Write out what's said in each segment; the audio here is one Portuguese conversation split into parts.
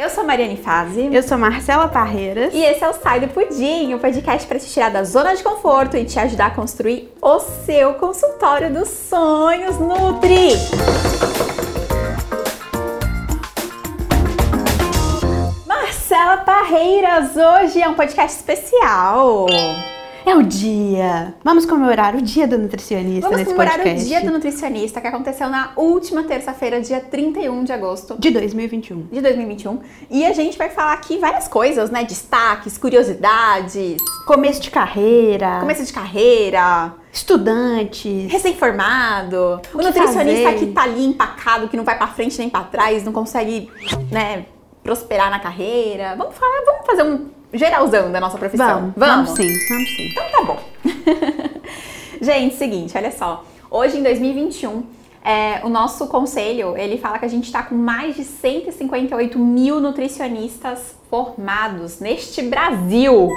Eu sou Mariane Fazi. Eu sou Marcela Parreiras. E esse é o Sai do Pudim, o podcast para te tirar da zona de conforto e te ajudar a construir o seu consultório dos sonhos Nutri. Marcela Parreiras, hoje é um podcast especial. É o dia. Vamos comemorar o dia do nutricionista Vamos nesse comemorar podcast. o dia do nutricionista que aconteceu na última terça-feira, dia 31 de agosto De 2021. de 2021. E a gente vai falar aqui várias coisas, né? Destaques, curiosidades, Começo de carreira. começo de carreira, Estudantes. recém-formado, o que nutricionista fazer? que tá ali empacado, que não vai pra frente nem pra trás, não consegue, né, prosperar na carreira. Vamos falar, vamos fazer um geralzão da nossa profissão. Vamos, vamos sim, vamos sim. Então tá bom. gente, seguinte, olha só. Hoje em 2021, é, o nosso conselho, ele fala que a gente está com mais de 158 mil nutricionistas formados neste Brasil.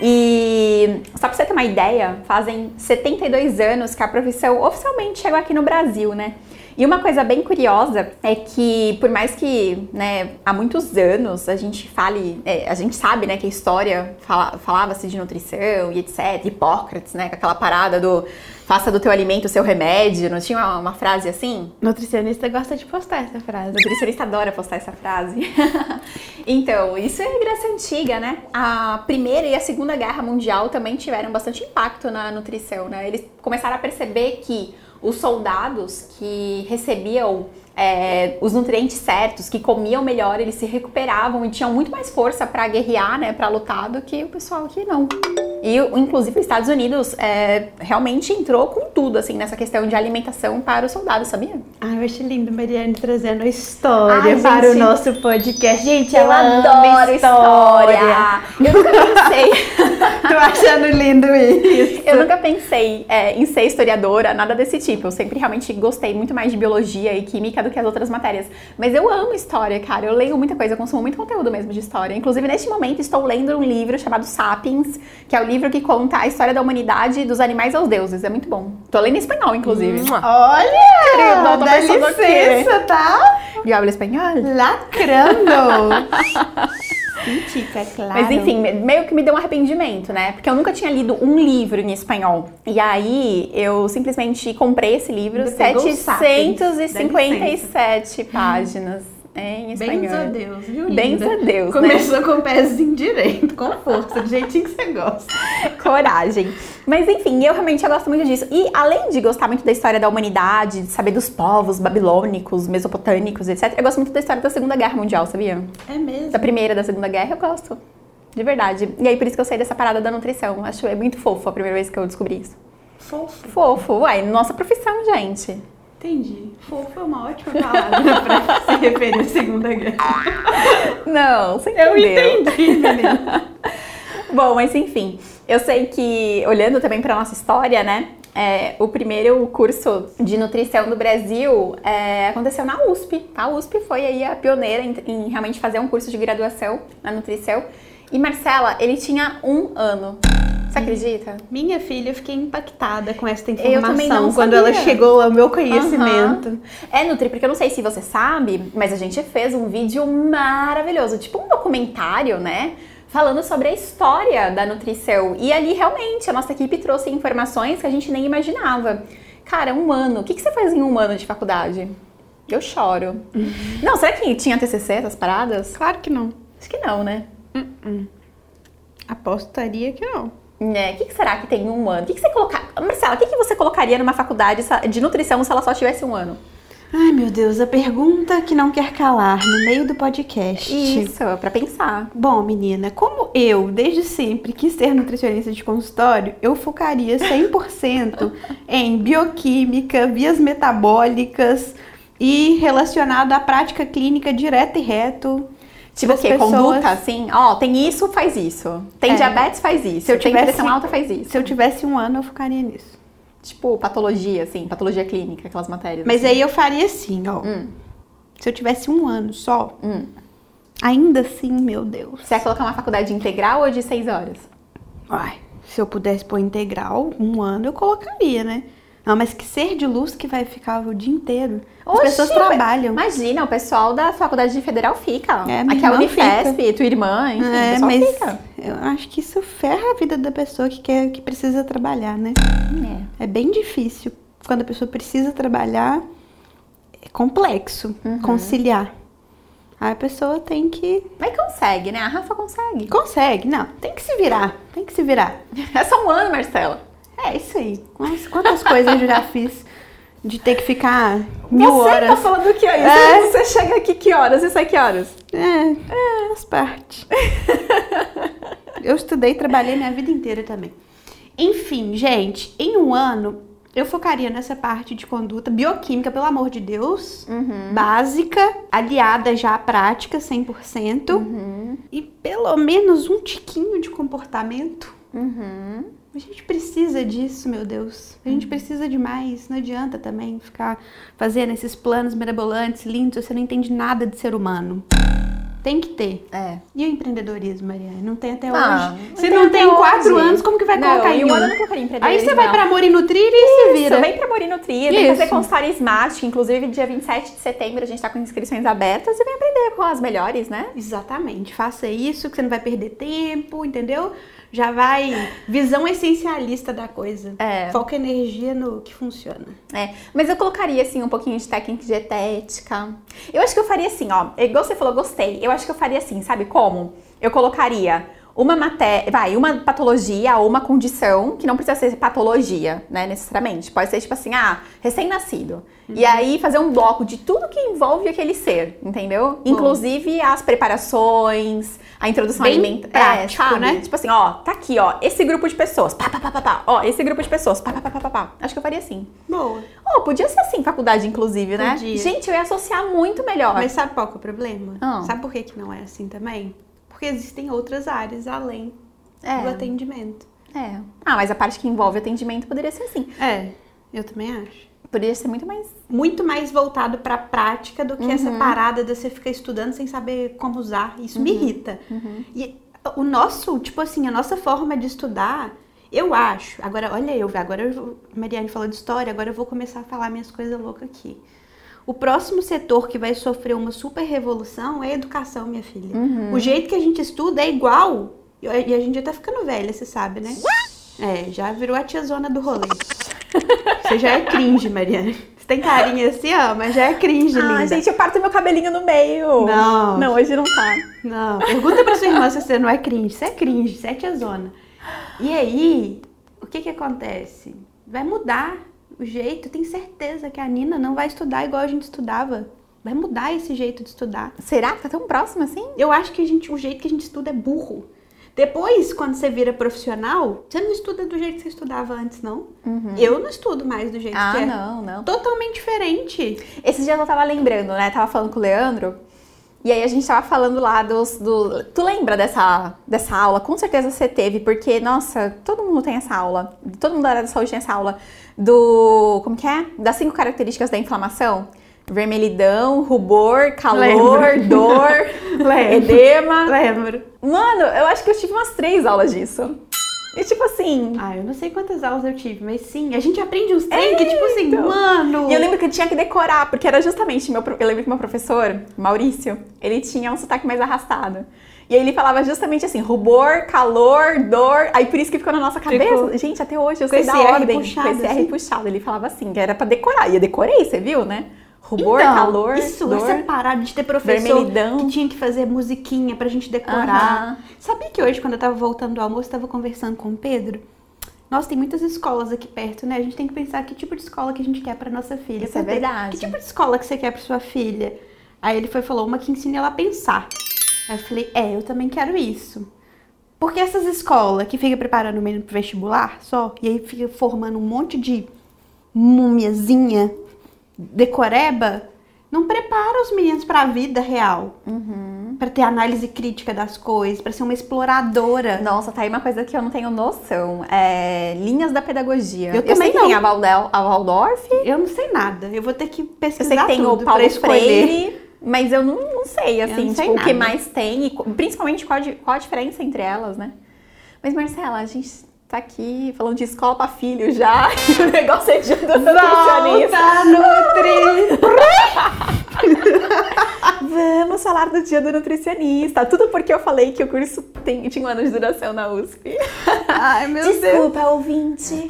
E só pra você ter uma ideia, fazem 72 anos que a profissão oficialmente chegou aqui no Brasil, né? E uma coisa bem curiosa é que, por mais que né, há muitos anos a gente fale, é, a gente sabe né, que a história fala- falava-se de nutrição e etc, Hipócrates, né, com aquela parada do faça do teu alimento o seu remédio, não tinha uma, uma frase assim? Nutricionista gosta de postar essa frase. Nutricionista adora postar essa frase. então, isso é graça antiga, né? A Primeira e a Segunda Guerra Mundial também tiveram bastante impacto na nutrição, né? Eles começaram a perceber que os soldados que recebiam é, os nutrientes certos, que comiam melhor, eles se recuperavam e tinham muito mais força para guerrear, né, para lutar do que o pessoal que não. E, inclusive, os Estados Unidos é, realmente entrou com tudo, assim, nessa questão de alimentação para os soldados, sabia? Ai, eu acho lindo Mariane trazendo a história Ai, para gente. o nosso podcast. Gente, Eu ela adoro história. Eu nunca pensei, Tô achando lindo isso. eu nunca pensei é, em ser historiadora, nada desse tipo. Eu sempre realmente gostei muito mais de biologia e química do que as outras matérias. Mas eu amo história, cara. Eu leio muita coisa, eu consumo muito conteúdo mesmo de história. Inclusive, neste momento, estou lendo um livro chamado Sapiens, que é o livro que conta a história da humanidade e dos animais aos deuses. É muito bom. Tô lendo em espanhol, inclusive. Olha! Querida, dá aqui. licença, tá? E eu hablo espanhol? Lacrando. Científica, claro. Mas enfim, meio que me deu um arrependimento, né? Porque eu nunca tinha lido um livro em espanhol. E aí eu simplesmente comprei esse livro, Ainda pegou o Sapiens, dá 757 páginas em espanhol. Bens a Deus, viu? Bens a Deus, né? Começou com o pezinho direito, com força, do jeitinho que você gosta. Coragem. Mas enfim, eu realmente eu gosto muito disso. E além de gostar muito da história da humanidade, de saber dos povos babilônicos, mesopotâmicos, etc., eu gosto muito da história da Segunda Guerra Mundial, sabia? É mesmo? Da primeira, da segunda guerra, eu gosto. De verdade. E aí, por isso que eu saí dessa parada da nutrição. Acho é muito fofo a primeira vez que eu descobri isso. Fofo. Fofo, uai, nossa profissão, gente. Entendi. Fofo é uma ótima palavra pra se referir à Segunda Guerra. Não, você Eu entendeu. entendi, menina. Bom, mas enfim, eu sei que, olhando também pra nossa história, né? é, o primeiro curso de nutrição do Brasil é, aconteceu na USP. A USP foi aí a pioneira em, em realmente fazer um curso de graduação na nutrição. E Marcela, ele tinha um ano. Você acredita? Minha filha, eu fiquei impactada com essa informação quando ela chegou ao meu conhecimento. Aham. É, Nutri, porque eu não sei se você sabe, mas a gente fez um vídeo maravilhoso, tipo um documentário, né? Falando sobre a história da nutrição. E ali, realmente, a nossa equipe trouxe informações que a gente nem imaginava. Cara, um ano. O que, que você faz em um ano de faculdade? Eu choro. Não, será que tinha TCC, essas paradas? Claro que não. Acho que não, né? Apostaria que não. É, o que, que será que tem em um ano? O que, que você colocar... Marcela, o que, que você colocaria numa faculdade de nutrição se ela só tivesse um ano? Ai, meu Deus, a pergunta que não quer calar no meio do podcast. Isso, pra pensar. Bom, menina, como eu, desde sempre, quis ser nutricionista de consultório, eu focaria 100% em bioquímica, vias metabólicas e relacionado à prática clínica direta e reto. Tipo o quê? pessoas. Conduta, assim? Ó, tem isso, faz isso. Tem É. diabetes, faz isso. Se eu tem tivesse- pressão alta, faz isso. Se eu tivesse um ano, eu focaria nisso. Tipo, patologia, assim, patologia clínica, aquelas matérias. Mas assim. aí eu faria assim, ó. Hum. Se eu tivesse um ano só, Hum. ainda assim, meu Deus. Você vai colocar uma faculdade integral ou de seis horas? Ai, se eu pudesse pôr integral, um ano eu colocaria, né? Não, mas que ser de luz que vai ficar o dia inteiro. As Oxi, pessoas trabalham. Imagina, o pessoal da Faculdade Federal fica. É, Aqui é a Unifesp, tua irmã, enfim, É, mas fica. eu acho que isso ferra a vida da pessoa que quer, que precisa trabalhar, né? É. É bem difícil. Quando a pessoa precisa trabalhar, é complexo Uhum. conciliar. Aí a pessoa tem que. Mas consegue, né? A Rafa consegue. Consegue, não, tem que se virar. Tem que se virar. É só um ano, Marcela. É isso aí. Mas quantas coisas eu já fiz de ter que ficar mil Você horas. tá falando que horas? É. Você chega aqui que horas e sai que horas? É, é, faz parte. eu estudei e trabalhei minha vida inteira também. Enfim, gente, em um ano eu focaria nessa parte de conduta bioquímica, pelo amor de Deus, básica, aliada já à prática 100%, e pelo menos um tiquinho de comportamento. Uhum. A gente precisa disso, meu Deus. A gente precisa de mais. Não adianta também ficar fazendo esses planos mirabolantes, lindos, você não entende nada de ser humano. Tem que ter. É. E o empreendedorismo, Mariana? Não tem até Ah, hoje. não Você tem não tem quatro hoje. anos, como que vai Não, colocar em um ano não Aí você vai pra Amor e Nutrir e se vira. Isso, vem pra Morir Nutrida, vem fazer Isso. consultório Smart, inclusive dia 27 de setembro a gente tá com inscrições abertas e vem aprender com as melhores, né? Exatamente. Faça isso, que você não vai perder tempo, entendeu? Já vai. Visão essencialista da coisa. É. Foca energia no que funciona. É, mas eu colocaria assim um pouquinho de técnica dietética. Eu acho que eu faria assim, ó. Igual você falou, gostei. Eu acho que eu faria assim, sabe como? Eu colocaria uma matéria, vai, uma patologia ou uma condição que não precisa ser patologia, né, necessariamente. Pode ser tipo assim, ah, recém-nascido. E aí fazer um bloco de tudo que envolve aquele ser, entendeu? Inclusive as preparações, a introdução Bem alimentar, prático, sabe? né? Tipo assim, ó, tá aqui, ó, esse grupo de pessoas, pá, pá, pá, pá, pá. Ó, esse grupo de pessoas, pá, pá, pá, pá, pá. Acho que eu faria assim. Boa. Oh, podia ser assim, faculdade, inclusive, né? Podia. Gente, eu ia associar muito melhor. Mas sabe qual que é o problema? Ah. Sabe por que, que não é assim também? Porque existem outras áreas além do é, atendimento. é. Ah, mas a parte que envolve atendimento poderia ser assim. É, eu também acho. Poderia ser muito mais. Muito mais voltado pra prática do que essa Uhum. parada de você ficar estudando sem saber como usar. Isso me irrita. Uhum. E o nosso, tipo assim, a nossa forma de estudar, eu acho. Agora, olha eu, agora eu, a Mariane falou de história, agora eu vou começar a falar minhas coisas loucas aqui. O próximo setor que vai sofrer uma super revolução é a educação, minha filha. Uhum. O jeito que a gente estuda é igual. E a gente já tá ficando velha, você sabe, né? É, já virou a tiazona do rolê. Você já é cringe, Mariane. Você tem carinha assim, ó, mas já é cringe, linda. Ah, gente, eu parto meu cabelinho no meio. Não. Não, hoje não tá. Não, pergunta pra sua irmã se você não é cringe. Você é cringe, você é tiazona. E aí, o que que acontece? Vai mudar o jeito. Tenho certeza que a Nina não vai estudar igual a gente estudava. Vai mudar esse jeito de estudar. Será que tá tão próximo assim? Eu acho que a gente, o jeito que a gente estuda é burro. Depois, quando você vira profissional, você não estuda do jeito que você estudava antes, não. Eu não estudo mais do jeito Ah, que é. não, não. Totalmente diferente. Esses dias eu tava lembrando, né? Tava falando com o Leandro. E aí a gente tava falando lá dos. Do... Tu lembra dessa, dessa aula? Com certeza você teve, porque, nossa, todo mundo tem essa aula. Todo mundo da área da saúde tem essa aula. Do. Como que é? Das cinco características da inflamação. Vermelhidão, rubor, calor, Lembro. dor, edema. Lembro. Mano, eu acho que eu tive umas três aulas disso. E tipo assim. Ah, eu não sei quantas aulas eu tive, mas sim, a gente aprende uns trem que, tipo assim, então. mano. E eu lembro que eu tinha que decorar, porque era justamente meu. Eu lembro que meu professor, Maurício, ele tinha um sotaque mais arrastado. E aí ele falava justamente assim, rubor, calor, dor. Aí por isso que ficou na nossa cabeça. Ficou. Gente, até hoje eu sei da ordem. puxado, com esse R assim. puxado. Ele falava assim, que era pra decorar. E eu decorei, você viu, né? Rubor, Então, calor, isso, dor. essa parada de ter professor que tinha que fazer musiquinha pra gente decorar. Aham. Sabia que hoje, quando eu tava voltando do almoço, tava conversando com o Pedro? Nossa, tem muitas escolas aqui perto, né? A gente tem que pensar que tipo de escola que a gente quer pra nossa filha. Isso é verdade. Que tipo de escola que você quer pra sua filha? Aí ele foi e falou uma que ensine ela a pensar. Aí eu falei, é, eu também quero isso. Porque essas escolas que ficam preparando o menino pro vestibular só, e aí fica formando um monte de múmiazinha, decoreba, não prepara os meninos pra vida real. Uhum. Pra ter análise crítica das coisas, pra ser uma exploradora. Nossa, tá aí uma coisa que eu não tenho noção. É linhas da pedagogia. Eu também sei que não. tem a, a Waldorf, Eu não sei nada. Eu vou ter que eu pesquisar sei que tem o Paulo. Freire, mas eu não, não sei, assim, não sei tipo, o que mais tem e principalmente qual, a qual a diferença entre elas, né? Mas, Marcela, a gente tá aqui falando de escola pra filho já. E o negócio é dia do nutricionista. Nutri! Vamos falar do dia do nutricionista. Tudo porque eu falei que o curso tem, tinha um ano de duração na USP. Ai, meu Deus. Desculpa, ouvinte.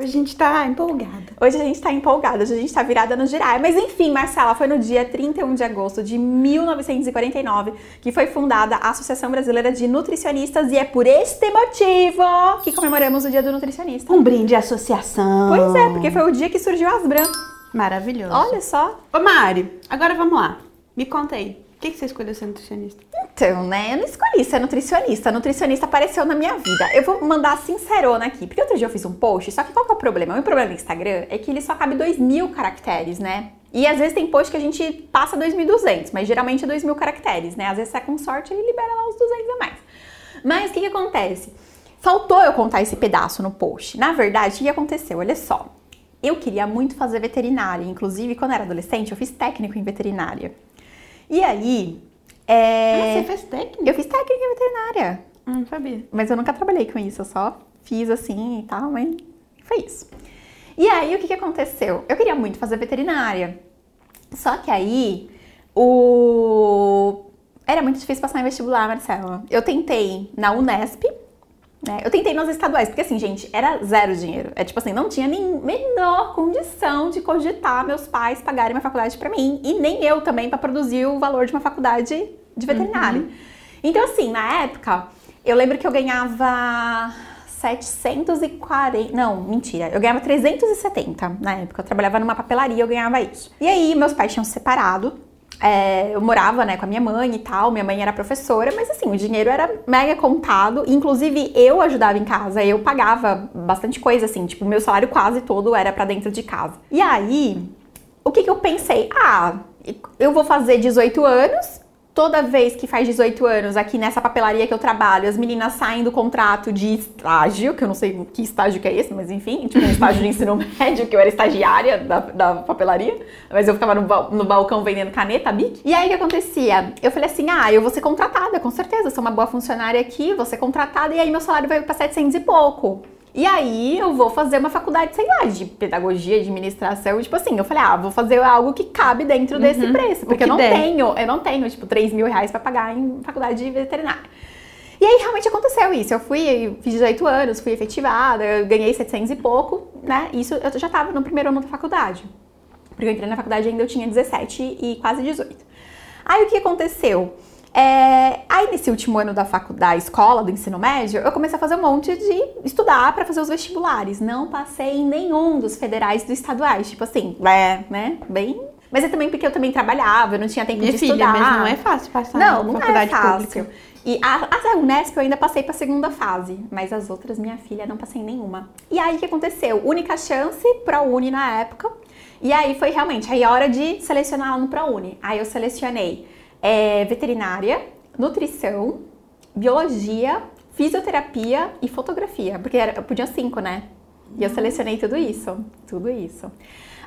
Hoje a gente tá empolgada. Hoje a gente tá empolgada, hoje a gente tá virada no girar. Mas enfim, Marcela, foi no dia 31 de agosto de 1949 que foi fundada a Associação Brasileira de Nutricionistas e é por este motivo que comemoramos o dia do nutricionista. Um brinde à associação. Pois é, porque foi o dia que surgiu as Asbran. Maravilhoso. Olha só. Ô Mari, agora vamos lá. Me conta aí. Que, que você escolheu ser nutricionista? Então, né? Eu não escolhi ser nutricionista. Nutricionista apareceu na minha vida. Eu vou mandar sincerona aqui. Porque outro dia eu fiz um post, só que qual que é o problema? O meu problema no Instagram é que ele só cabe 2 mil caracteres, né? E às vezes tem post que a gente passa 2.200, mas geralmente é 2 mil caracteres, né? Às vezes, se é com sorte, ele libera lá os 200 a mais. Mas o que, que acontece? Faltou eu contar esse pedaço no post. Na verdade, o que aconteceu? Olha só. Eu queria muito fazer veterinária. Inclusive, quando eu era adolescente, eu fiz técnico em veterinária. E aí. É... Ah, você fez técnico? Eu fiz técnica veterinária. Não sabia. Mas eu nunca trabalhei com isso, eu só fiz assim e tal, mas foi isso. E aí, o que, que aconteceu? Eu queria muito fazer veterinária. Só que aí, o... Era muito difícil passar em vestibular, Marcela. Eu tentei na Unesp, né? Eu tentei nas estaduais, porque assim, gente, era zero dinheiro. É tipo assim, não tinha nem menor condição de cogitar meus pais pagarem uma faculdade para mim e nem eu também para produzir o valor de uma faculdade de veterinária. Uhum. Então assim, na época, eu lembro que eu ganhava 740, não, mentira, eu ganhava 370 na época. Eu trabalhava numa papelaria, eu ganhava isso. E aí, meus pais tinham separado é, eu morava, né, com a minha mãe e tal, minha mãe era professora, mas assim, o dinheiro era mega contado, inclusive eu ajudava em casa, eu pagava bastante coisa, assim, tipo, meu salário quase todo era para dentro de casa. E aí, o que que eu pensei? Ah, eu vou fazer 18 anos, toda vez que faz 18 anos aqui nessa papelaria que eu trabalho, as meninas saem do contrato de estágio, que eu não sei que estágio que é esse, mas enfim, tipo um estágio de ensino médio, que eu era estagiária da, da papelaria, mas eu ficava no, no balcão vendendo caneta, bic. E aí o que acontecia? Eu falei assim, ah, eu vou ser contratada, com certeza, sou uma boa funcionária aqui, vou ser contratada, e aí meu salário vai para 700 e pouco. E aí eu vou fazer uma faculdade, sei lá, de pedagogia, de administração. Tipo assim, eu falei, ah, vou fazer algo que cabe dentro uhum, desse preço. Porque eu não der. tenho, eu não tenho, tipo, 3 mil reais pra pagar em faculdade de veterinária. E aí realmente aconteceu isso. Eu fui, fiz 18 anos, fui efetivada, eu ganhei 700 e pouco, né? Isso eu já tava no primeiro ano da faculdade. Porque eu entrei na faculdade ainda eu tinha 17 e quase 18. Aí o que aconteceu? É, aí nesse último ano da faculdade, da escola, do ensino médio, eu comecei a fazer um monte de estudar para fazer os vestibulares. Não passei em nenhum dos federais dos estaduais, tipo assim, é, né, bem... Mas é também porque eu também trabalhava, eu não tinha tempo Minha de filha, estudar. Mas não é fácil passar não, na não faculdade é fácil. pública. E a, a Unesp eu ainda passei para a segunda fase, mas as outras, minha filha, não passei em nenhuma. E aí o que aconteceu? Única chance para Uni na época. E aí foi realmente aí a hora de selecionar no ProUni. Aí eu selecionei é, veterinária, nutrição, biologia, fisioterapia e fotografia, porque era, podia cinco, né? E eu selecionei tudo isso, tudo isso.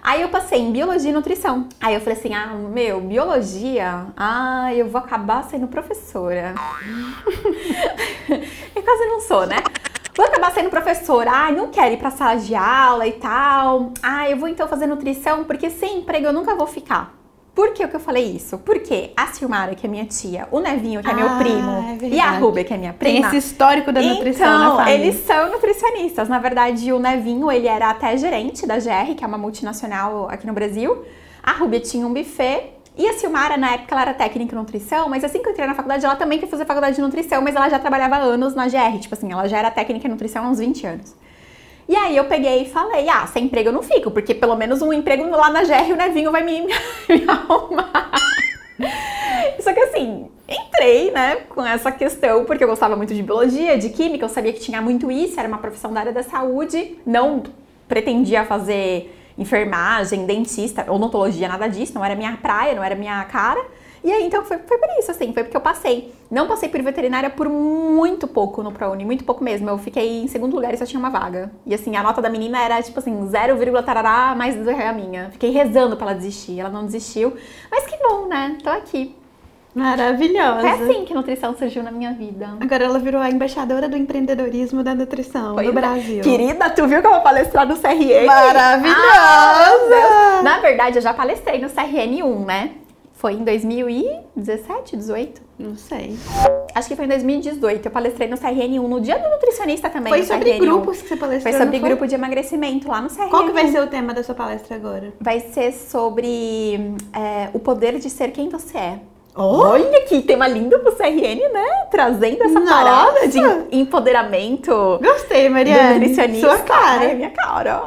Aí eu passei em biologia e nutrição. Aí eu falei assim: ah, meu, biologia, ah, eu vou acabar sendo professora. eu quase não sou, né? Vou acabar sendo professora. Ah, não quero ir pra sala de aula e tal. Ah, eu vou então fazer nutrição, porque sem emprego eu nunca vou ficar. Por que, que eu falei isso? Porque a Silmara, que é minha tia, o Nevinho, que é meu Ah, primo, é e a Rubia, que é minha Tem prima. esse histórico da nutrição na então, família. eles são nutricionistas. Na verdade, o Nevinho, ele era até gerente da GR, que é uma multinacional aqui no Brasil. A Rubia tinha um buffet. E a Silmara, na época, ela era técnica em nutrição, mas assim que eu entrei na faculdade, ela também quis fazer faculdade de nutrição, mas ela já trabalhava anos na GR. Tipo assim, ela já era técnica em nutrição há uns 20 anos. E aí eu peguei e falei, ah, sem emprego eu não fico, porque pelo menos um emprego lá na GR o Nevinho vai me, me arrumar. Só que assim, entrei, né, com essa questão, porque eu gostava muito de biologia, de química, eu sabia que tinha muito isso, era uma profissão da área da saúde, não pretendia fazer enfermagem, dentista, odontologia, nada disso, não era minha praia, não era minha cara. E aí, então, foi, foi por isso, assim, foi porque eu passei. Não passei por veterinária por muito pouco no ProUni, muito pouco mesmo. Eu fiquei em segundo lugar e só tinha uma vaga. E assim, a nota da menina era, tipo assim, 0, tarará mais do que a minha. Fiquei rezando pra ela desistir, ela não desistiu. Mas que bom, né? Tô aqui. Maravilhosa. É assim que a nutrição surgiu na minha vida. Agora ela virou a embaixadora do empreendedorismo da nutrição Pois do é. Brasil. Querida, tu viu que eu vou palestrar no CRN? Maravilhosa! Ah. Na verdade, eu já palestrei no CRN1, né? Foi em 2017, 18? Não sei. Acho que foi em 2018. Eu palestrei no CRN1 no dia do nutricionista também. Foi sobre CRN1. grupos que você palestrou, Foi sobre grupo de emagrecimento lá no CRN1. Qual que vai ser o tema da sua palestra agora? Vai ser sobre é, o poder de ser quem você é. Oh! Olha que tema lindo pro CRN, né? Trazendo essa Nossa! parada de empoderamento Gostei, Mariana. nutricionista. Sua cara. Ai, minha cara.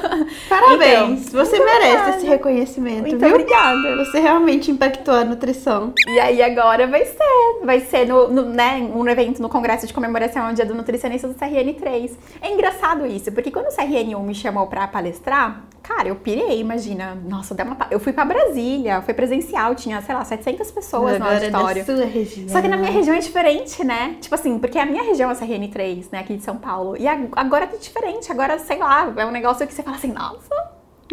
Parabéns. Então, você merece obrigada. esse reconhecimento, Muito viu? obrigada. Você realmente impactou a nutrição. E aí agora vai ser, vai ser no, no, né, um evento no congresso de comemoração ao Dia do Nutricionista do CRN3. É engraçado isso, porque quando o CRN1 me chamou pra palestrar, cara, eu pirei, imagina. Nossa, deu uma, eu fui pra Brasília, foi presencial, tinha, sei lá, 700 pessoas no Agora é auditório. da sua região. Só que na minha região é diferente, né? Tipo assim, porque a minha região é a CRN3, né, aqui de São Paulo. E ag- agora tá diferente, agora, sei lá, é um negócio que você fala assim, nossa,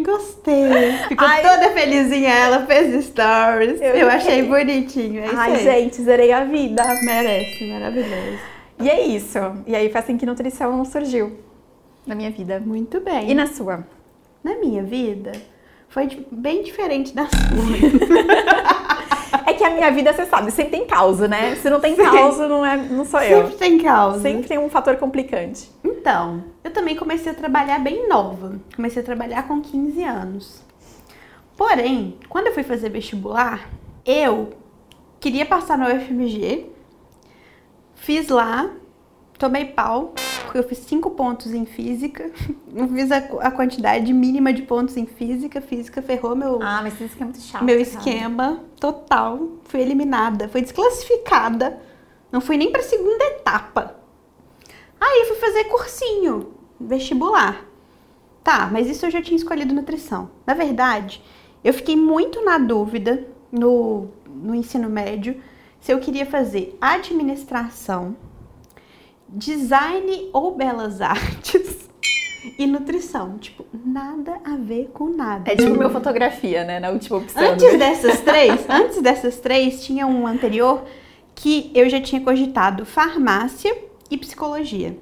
Gostei. Ficou Ai. toda felizinha. Ela fez stories. Eu Eu, achei bonitinho. É ai gente, zerei a vida. Merece. Maravilhoso. E é isso. E aí foi assim que nutrição surgiu na minha vida. Muito bem. E na sua? Na minha vida, foi bem diferente da sua. É que a minha vida, você sabe, sempre tem causa, né? Se não tem Sim. causa, não, é, não sou eu. Sempre tem causa. Sempre tem um fator complicante. Então, eu também comecei a trabalhar bem nova. Comecei a trabalhar com 15 anos. Porém, quando eu fui fazer vestibular, eu queria passar no UFMG. Fiz lá, tomei pau, porque eu fiz 5 pontos em física. Não fiz a, a quantidade mínima de pontos em física. Física ferrou meu, Ah, mas que é muito chato. meu esquema total. Fui eliminada, fui desclassificada. Não fui nem pra segunda etapa. Aí fui fazer cursinho, vestibular. Tá, mas isso eu já tinha escolhido nutrição. Na verdade, eu fiquei muito na dúvida no, no ensino médio se eu queria fazer administração, design ou belas artes e nutrição. Tipo, nada a ver com nada. É tipo meu fotografia, né? Na última opção. Antes dessas três, antes dessas três, tinha um anterior que eu já tinha cogitado farmácia e psicologia.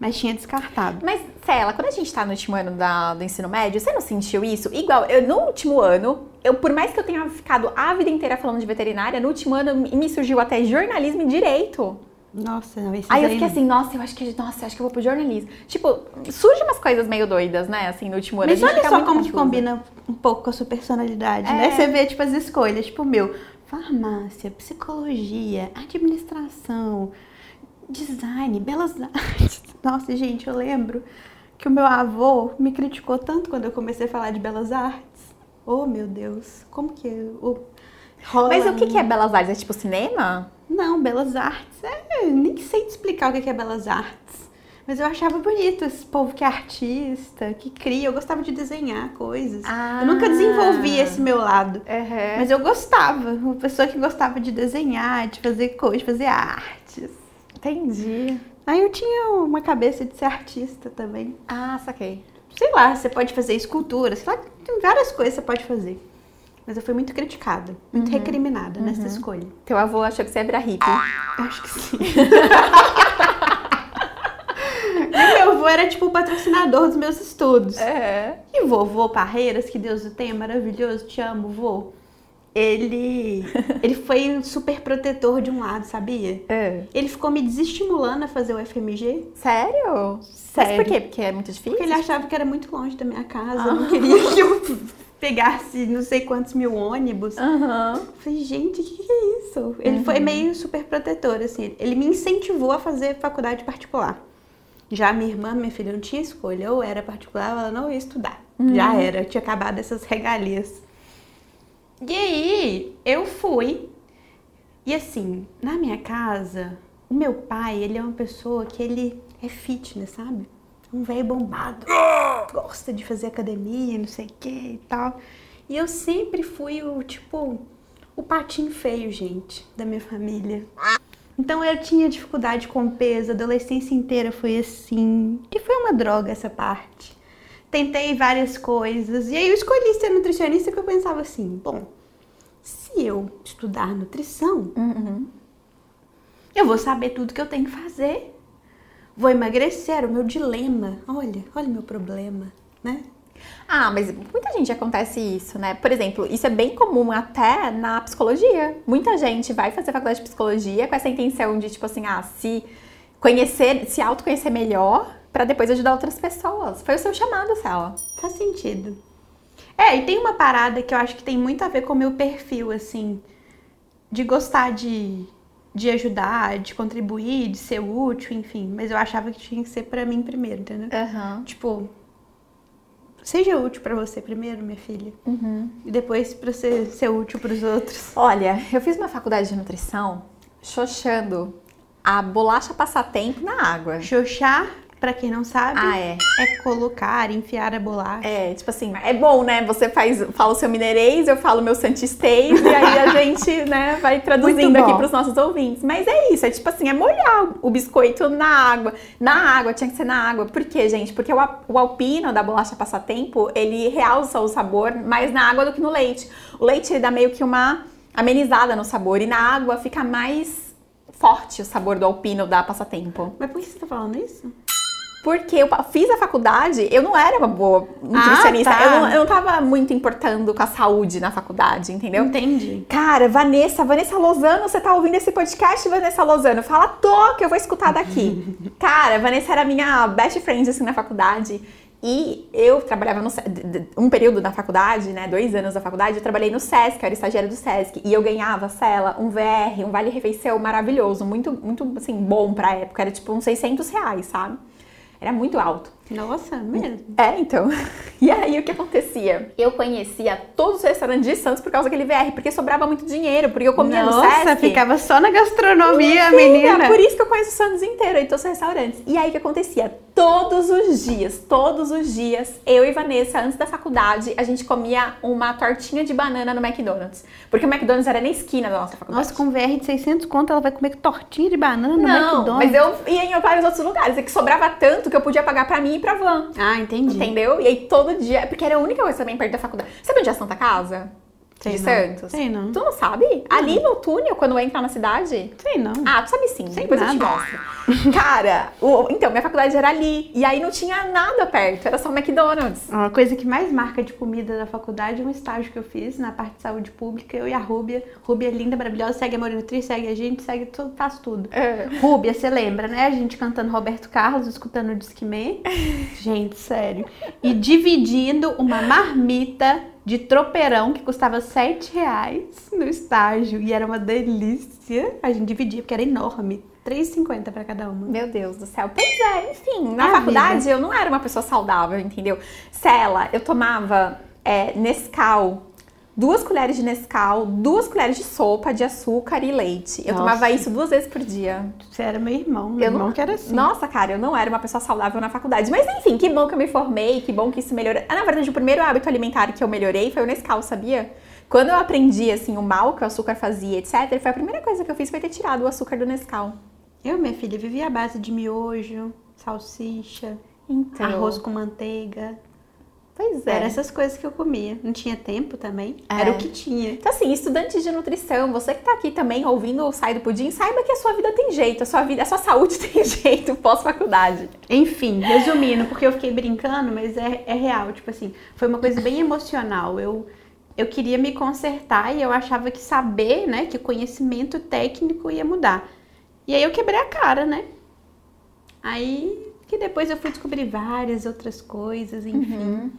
Mas tinha descartado. Mas, Cela, quando a gente tá no último ano da- do ensino médio, você não sentiu isso? Igual, eu no último ano, eu, por mais que eu tenha ficado a vida inteira falando de veterinária, no último ano me me surgiu até jornalismo e direito. Nossa, não, esses Aí eu fiquei assim, nossa, eu acho que, nossa, eu acho que eu vou pro jornalismo. Tipo, surge umas coisas meio doidas, né? Assim, no último ano. Mas olha só como que combina um pouco com a sua personalidade, É. né? Você vê, tipo, as escolhas, tipo, meu, farmácia, psicologia, administração, design, belas artes. Nossa, gente, eu lembro que o meu avô me criticou tanto quando eu comecei a falar de belas artes. Oh, meu Deus, como que o rola Mas o que, que é Belas Artes? É tipo cinema? Não, belas artes, é, nem sei te explicar o que que é belas artes. Mas eu achava bonito esse povo que é artista, que cria. Eu gostava de desenhar coisas. Ah. Eu nunca desenvolvi esse meu lado. Uhum. Mas eu gostava. Uma pessoa que gostava de desenhar, de fazer coisas, de fazer artes. Entendi. Aí eu tinha uma cabeça de ser artista também. Ah, saquei. Sei lá, você pode fazer escultura, sei lá, tem várias coisas que você pode fazer. Mas eu fui muito criticada, muito recriminada nessa escolha. Teu avô achou que você ia virar hippie. Eu acho que sim. e meu avô era tipo o patrocinador dos meus estudos. É. E vovô Parreiras, que Deus o tenha, maravilhoso, te amo, vô. Ele, ele foi um super protetor de um lado, sabia? É. Ele ficou me desestimulando a fazer o FMG, Sério? Mas Sério. por quê? Porque é muito difícil? porque ele achava que era muito longe da minha casa, Ah. não queria que eu pegasse não sei quantos mil ônibus. Eu Falei, gente, o que, que é isso? Ele foi meio super protetor, assim. Ele me incentivou a fazer faculdade particular. Já minha irmã, minha filha, não tinha escolha. Ou era particular, ela não ia estudar. Já era, tinha acabado essas regalias. E aí, eu fui. E assim, na minha casa, o meu pai, ele é uma pessoa que ele é fitness, sabe? Um velho bombado. Gosta de fazer academia, não sei o que e tal. E eu sempre fui o, tipo, o patinho feio, gente, da minha família. Então eu tinha dificuldade com peso, a adolescência inteira foi assim. Que foi uma droga essa parte. Tentei várias coisas. E aí eu escolhi ser nutricionista que eu pensava assim, bom, se eu estudar nutrição, Uhum. eu vou saber tudo que eu tenho que fazer. Vou emagrecer, o meu dilema. Olha, olha o meu problema, né? Ah, mas muita gente acontece isso, né? Por exemplo, isso é bem comum até na psicologia. Muita gente vai fazer faculdade de psicologia com essa intenção de, tipo assim, ah, se conhecer, se autoconhecer melhor para depois ajudar outras pessoas. Foi o seu chamado, Cela. Faz sentido. É, e tem uma parada que eu acho que tem muito a ver com o meu perfil, assim, de gostar de, de ajudar, de contribuir, de ser útil, enfim. Mas eu achava que tinha que ser pra mim primeiro, entendeu? Aham. Tipo, seja útil pra você primeiro, minha filha. Uhum. E depois pra você ser útil pros outros. Olha, eu fiz uma faculdade de nutrição xoxando a bolacha passatempo na água. Xoxar, pra quem não sabe, Ah, é. é colocar, enfiar a bolacha. É, tipo assim, é bom, né? Você faz, fala o seu mineirês, eu falo o meu santistês, e aí a gente, né, vai traduzindo aqui pros nossos ouvintes. Mas é isso, é tipo assim, é molhar o biscoito na água. Na água, tinha que ser na água. Por quê, gente? Porque o, o alpino da bolacha passatempo, ele realça o sabor mais na água do que no leite. O leite, ele dá meio que uma amenizada no sabor, e na água fica mais forte o sabor do alpino da passatempo. Mas por que você tá falando isso? Porque eu fiz a faculdade, eu não era uma boa nutricionista. Ah, tá. eu, não, eu não tava muito importando com a saúde na faculdade, entendeu? Entendi. Cara, Vanessa, Vanessa Lozano, você tá ouvindo esse podcast, Vanessa Lozano? Fala, tô, que eu vou escutar daqui. Cara, Vanessa era minha best friend, assim, na faculdade. E eu trabalhava no, um período da faculdade, né, dois anos da faculdade, eu trabalhei no Sesc, eu era estagiária do Sesc. E eu ganhava, Cela, um VR, um vale-refeição maravilhoso, muito, muito, assim, bom pra época. Era tipo uns 600 reais, sabe? Era muito alto. Nossa, mesmo. É, então. E aí o que acontecia? Eu conhecia todos os restaurantes de Santos por causa daquele VR, porque sobrava muito dinheiro, porque eu comia no Nossa, Sesc. ficava só na gastronomia, menina. Por isso que eu conheço o Santos inteiro e todos os restaurantes. E aí o que acontecia? Todos os dias, todos os dias, eu e Vanessa, antes da faculdade, a gente comia uma tortinha de banana no McDonald's. Porque o McDonald's era na esquina da nossa faculdade. Nossa, com VR de 600 conto, ela vai comer tortinha de banana no Não, McDonald's. mas eu ia em vários outros lugares. É que sobrava tanto que eu podia pagar pra mim e pra van. Ah, entendi. Entendeu? E aí todo dia. Porque era a única coisa também perto da faculdade. Sabe onde é a Santa Casa? De não. Santos? Sei não. Tu não sabe? Ali no túnel, quando entra na cidade? Sei não. Ah, tu sabe sim. Sei Depois eu te nada. mostro. Cara, o- então, minha faculdade era ali. E aí não tinha nada perto. Era só McDonald's. Uma coisa que mais marca de comida da faculdade é um estágio que eu fiz na parte de saúde pública. Eu e a Rúbia. Rúbia é linda, maravilhosa, segue a Morinutri, segue a gente, segue tudo, faz tudo. É. Rúbia, você lembra, né? A gente cantando Roberto Carlos, escutando o Disque Gente, sério. E dividindo uma marmita de tropeirão que custava 7 reais no estágio. E era uma delícia. A gente dividia, porque era enorme. R$3,50 pra cada uma. Meu Deus do céu. Pois é, enfim, na A faculdade vida. eu não era uma pessoa saudável, entendeu? Cela, eu tomava é, Nescau, duas colheres de Nescau, duas colheres de sopa de açúcar e leite. Eu Nossa. tomava isso duas vezes por dia. Você era meu irmão, meu Eu irmão não, que era assim. Nossa, cara, eu não era uma pessoa saudável na faculdade. Mas enfim, que bom que eu me formei, que bom que isso melhorou. Ah, na verdade, o primeiro hábito alimentar que eu melhorei foi o Nescau, sabia? Quando eu aprendi, assim, o mal que o açúcar fazia, etc., foi a primeira coisa que eu fiz foi ter tirado o açúcar do Nescau. Eu, minha filha, vivia à base de miojo, salsicha, Então, arroz com manteiga. Pois é. Era essas coisas que eu comia. Não tinha tempo também. É. Era o que tinha. Então, assim, estudante de nutrição, você que tá aqui também ouvindo o Sai do Pudim, saiba que a sua vida tem jeito, a sua vida, a sua saúde tem jeito pós-faculdade. Enfim, resumindo, porque eu fiquei brincando, mas é, é real. Tipo assim, foi uma coisa bem emocional. Eu, eu queria me consertar e eu achava que saber, né, que conhecimento técnico ia mudar. E aí eu quebrei a cara, né? Aí que depois eu fui descobrir várias outras coisas, enfim.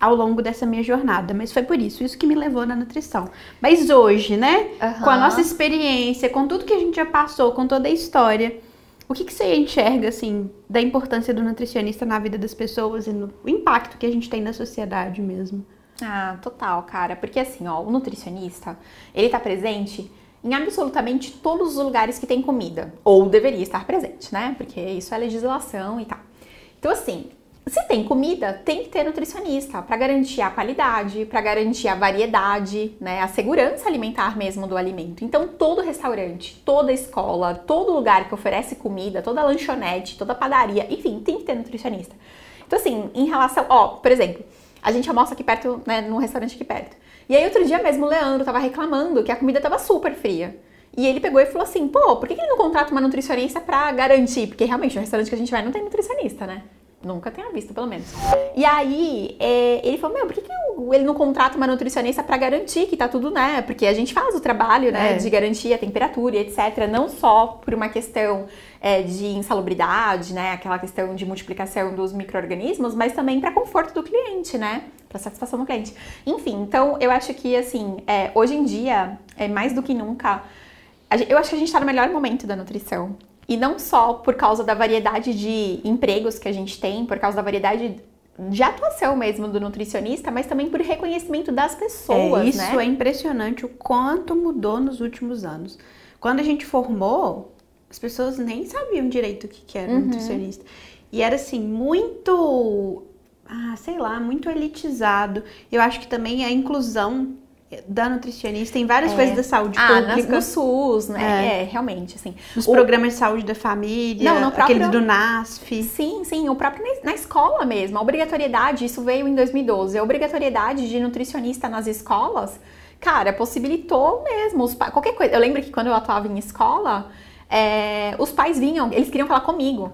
Ao longo dessa minha jornada, mas foi por isso, isso que me levou na nutrição. Mas hoje, né, Aham. com a nossa experiência, com tudo que a gente já passou, com toda a história, o que, que você enxerga, assim, da importância do nutricionista na vida das pessoas e no impacto que a gente tem na sociedade mesmo? Ah, total, cara. Porque assim, ó, o nutricionista, ele tá presente em absolutamente todos os lugares que tem comida. Ou deveria estar presente, né? Porque isso é legislação e tal. Então, assim, se tem comida, tem que ter nutricionista para garantir a qualidade, para garantir a variedade, né, a segurança alimentar mesmo do alimento. Então, todo restaurante, toda escola, todo lugar que oferece comida, toda lanchonete, toda padaria, enfim, tem que ter nutricionista. Então, assim, em relação, ó, por exemplo, a gente almoça aqui perto, né, num restaurante aqui perto. E aí outro dia mesmo o Leandro tava reclamando que a comida tava super fria. E ele pegou e falou assim, pô, por que ele não contrata uma nutricionista pra garantir? Porque realmente no restaurante que a gente vai não tem nutricionista, né? Nunca tenha visto, pelo menos. E aí, é, ele falou, meu, por que, que ele não contrata uma nutricionista para garantir que tá tudo, né? Porque a gente faz o trabalho, né, é. de garantir a temperatura e etc. Não só por uma questão é, de insalubridade, né? Aquela questão de multiplicação dos micro-organismos, mas também para conforto do cliente, né? Para satisfação do cliente. Enfim, então eu acho que, assim, é, hoje em dia, é mais do que nunca, eu acho que a gente está no melhor momento da nutrição. E não só por causa da variedade de empregos que a gente tem, por causa da variedade de atuação mesmo do nutricionista, mas também por reconhecimento das pessoas, é, isso né? é impressionante o quanto mudou nos últimos anos. Quando a gente formou, as pessoas nem sabiam direito o que era uhum. nutricionista. E era assim, muito, ah, sei lá, muito elitizado. Eu acho que também a inclusão da nutricionista tem várias é. coisas da saúde ah, pública. no SUS, né? É. é, realmente, assim. Nos o... programas de saúde da família, não, no próprio... aquele do NASF. Sim, sim, o próprio na escola mesmo. A obrigatoriedade, isso veio em 2012, a obrigatoriedade de nutricionista nas escolas, cara, possibilitou mesmo. Os pa... Qualquer coisa. Eu lembro que quando eu atuava em escola, é... os pais vinham, eles queriam falar comigo.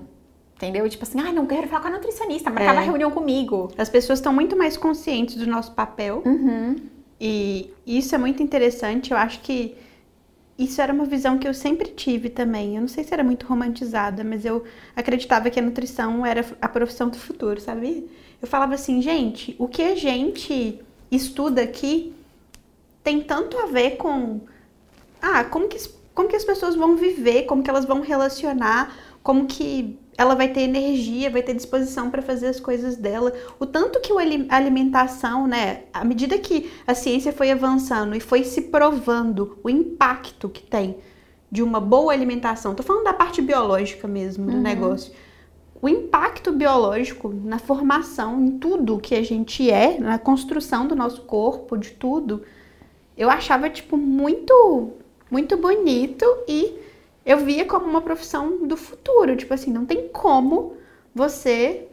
Entendeu? Tipo assim, ai, ah, não quero falar com a nutricionista, marcava é. reunião comigo. As pessoas estão muito mais conscientes do nosso papel. Uhum e isso é muito interessante. Eu acho que isso era uma visão que eu sempre tive também. Eu não sei se era muito romantizada, mas eu acreditava que a nutrição era a profissão do futuro, sabe? Eu falava assim, gente, o que a gente estuda aqui tem tanto a ver com ah, como que, como que as pessoas vão viver, como que elas vão relacionar, como que ela vai ter energia, vai ter disposição para fazer as coisas dela. O tanto que a alimentação, né, à medida que a ciência foi avançando e foi se provando o impacto que tem de uma boa alimentação, tô falando da parte biológica mesmo do uhum. negócio. O impacto biológico na formação, em tudo que a gente é, na construção do nosso corpo, de tudo, eu achava tipo muito muito bonito e eu via como uma profissão do futuro. Tipo assim, não tem como você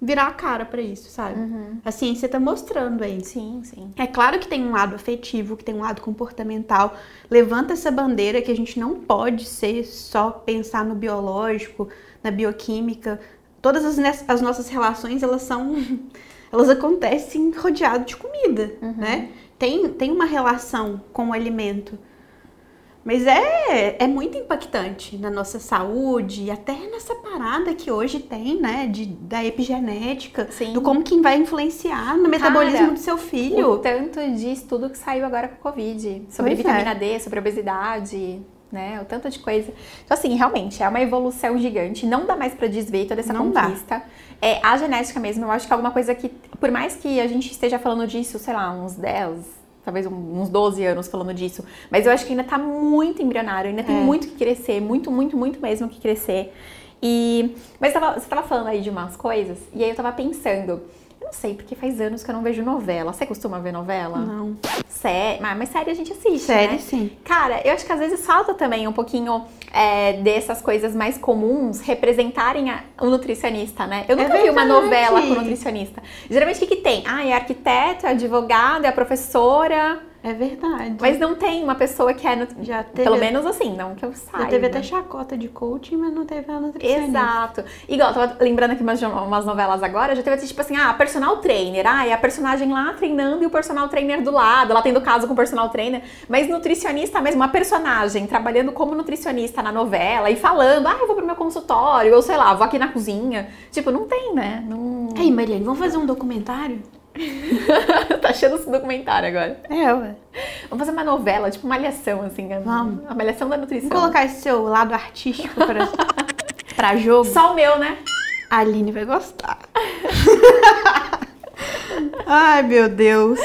virar a cara para isso, sabe? Uhum. A ciência tá mostrando aí. Sim, sim. É claro que tem um lado afetivo, que tem um lado comportamental. Levanta essa bandeira que a gente não pode ser só pensar no biológico, na bioquímica. Todas as, as nossas relações, elas são elas acontecem rodeado de comida, uhum. né? Tem, tem uma relação com o alimento. Mas é, é muito impactante na nossa saúde, até nessa parada que hoje tem, né, de, da epigenética, Sim. do como que vai influenciar no metabolismo Cara, do seu filho. O tanto de estudo que saiu agora com o Covid, sobre pois vitamina é. D, sobre obesidade, né, o tanto de coisa. Então, assim, realmente, é uma evolução gigante, não dá mais para desver toda essa não conquista. Dá. É, a genética mesmo, eu acho que é alguma coisa que, por mais que a gente esteja falando disso, sei lá, uns 10, talvez uns 12 anos falando disso. Mas eu acho que ainda tá muito embrionário, ainda tem é. muito que crescer, muito, muito, muito mesmo que crescer. E. Mas tava, você tava falando aí de umas coisas, e aí eu tava pensando. Eu não sei, porque faz anos que eu não vejo novela. Você costuma ver novela? Não. Série, mas, mas série a gente assiste, Série, né? sim. Cara, eu acho que às vezes falta também um pouquinho é, dessas coisas mais comuns representarem a, o nutricionista, né? Eu é nunca é vi uma novela com nutricionista. Geralmente o que, que tem? Ah, é arquiteto, é advogado, é professora é verdade. Mas não tem uma pessoa que é. No... Já teve... Pelo menos assim, não que eu saiba. Já teve até chacota de coaching, mas não teve a nutricionista. Exato. Igual, tava lembrando aqui umas, umas novelas agora, já teve tipo assim, ah, personal trainer. Ah, é a personagem lá treinando e o personal trainer do lado, ela tendo caso com o personal trainer. Mas nutricionista mesmo, uma personagem trabalhando como nutricionista na novela e falando, ah, eu vou pro meu consultório, ou sei lá, vou aqui na cozinha. Tipo, não tem, né? Não... Ei, Mariane, vamos fazer um documentário? tá cheio desse documentário agora. É, ué. Vamos fazer uma novela, tipo uma malhação, assim. Vamos. A malhação da nutrição. Vamos colocar esse seu lado artístico pra, pra jogo. Só o meu, né? A Aline vai gostar. Ai, meu Deus.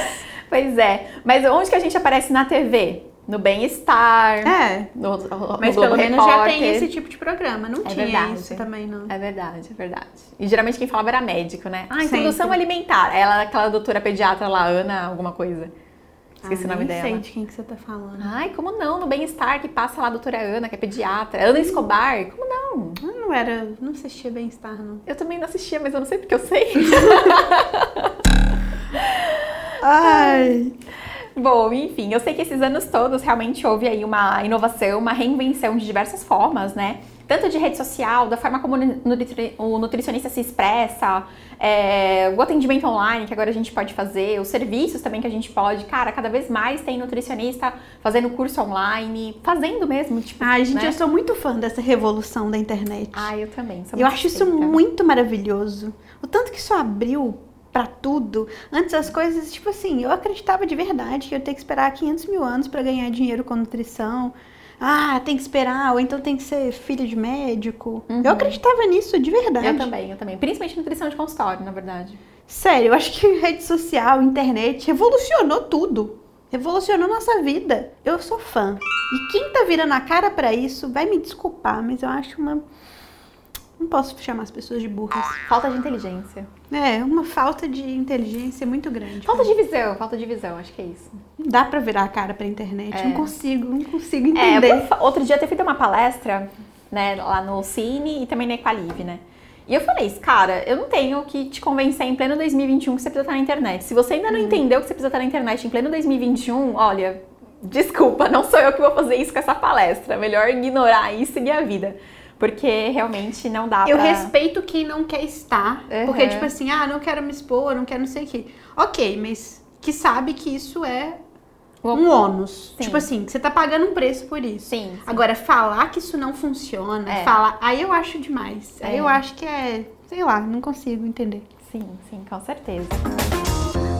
Pois é. Mas onde que a gente aparece na TV? No bem-estar. É. No, no Mas pelo menos já tem esse tipo de programa. Não é tinha verdade. isso também, não. É verdade, é verdade. E geralmente quem falava era médico, né? Ah, introdução alimentar. Ela, aquela doutora pediatra lá, Ana, alguma coisa. Esqueci ah, o nome dela. Não sei de quem que você tá falando. Ai, como não? No bem-estar que passa lá a doutora Ana, que é pediatra. Ana Escobar, como não? Eu não era, não assistia bem-estar, não. Eu também não assistia, mas eu não sei porque eu sei. Ai. Bom, enfim, eu sei que esses anos todos realmente houve aí uma inovação, uma reinvenção de diversas formas, né? Tanto de rede social, da forma como o nutricionista se expressa, é, o atendimento online que agora a gente pode fazer, os serviços também que a gente pode. Cara, cada vez mais tem nutricionista fazendo curso online, fazendo mesmo, tipo. Ai, gente, né? eu sou muito fã dessa revolução da internet. Ah, eu também. eu acho isso muito maravilhoso. O tanto que isso abriu para tudo. Antes as coisas, tipo assim, eu acreditava de verdade que eu ia ter que esperar 500 mil anos para ganhar dinheiro com nutrição. Ah, tem que esperar, ou então tem que ser filho de médico. Uhum. Eu acreditava nisso de verdade. Eu também, eu também. Principalmente nutrição de consultório, na verdade. Sério, eu acho que rede social, internet, revolucionou tudo. Revolucionou nossa vida. Eu sou fã. E quem tá virando a cara para isso vai me desculpar, mas eu acho uma não posso chamar as pessoas de burras. Falta de inteligência. É, uma falta de inteligência muito grande. Falta de visão, falta de visão, acho que é isso. Não dá pra virar a cara pra internet. É. Não consigo, não consigo entender. É, outro dia eu feito uma palestra, né, lá no Cine e também na Equalive, né? E eu falei, cara, eu não tenho que te convencer em pleno 2021 que você precisa estar na internet. Se você ainda não hum. entendeu que você precisa estar na internet em pleno 2021, olha, desculpa, não sou eu que vou fazer isso com essa palestra. Melhor ignorar e seguir a vida. Porque realmente não dá Eu pra... respeito quem não quer estar. Uhum. Porque, tipo assim, ah, não quero me expor, não quero não sei o quê. Ok, mas que sabe que isso é um ônus. Sim. Tipo assim, você tá pagando um preço por isso. Sim. sim. Agora, falar que isso não funciona, é. falar. Aí eu acho demais. É. Aí eu acho que é. Sei lá, não consigo entender. Sim, sim, com certeza.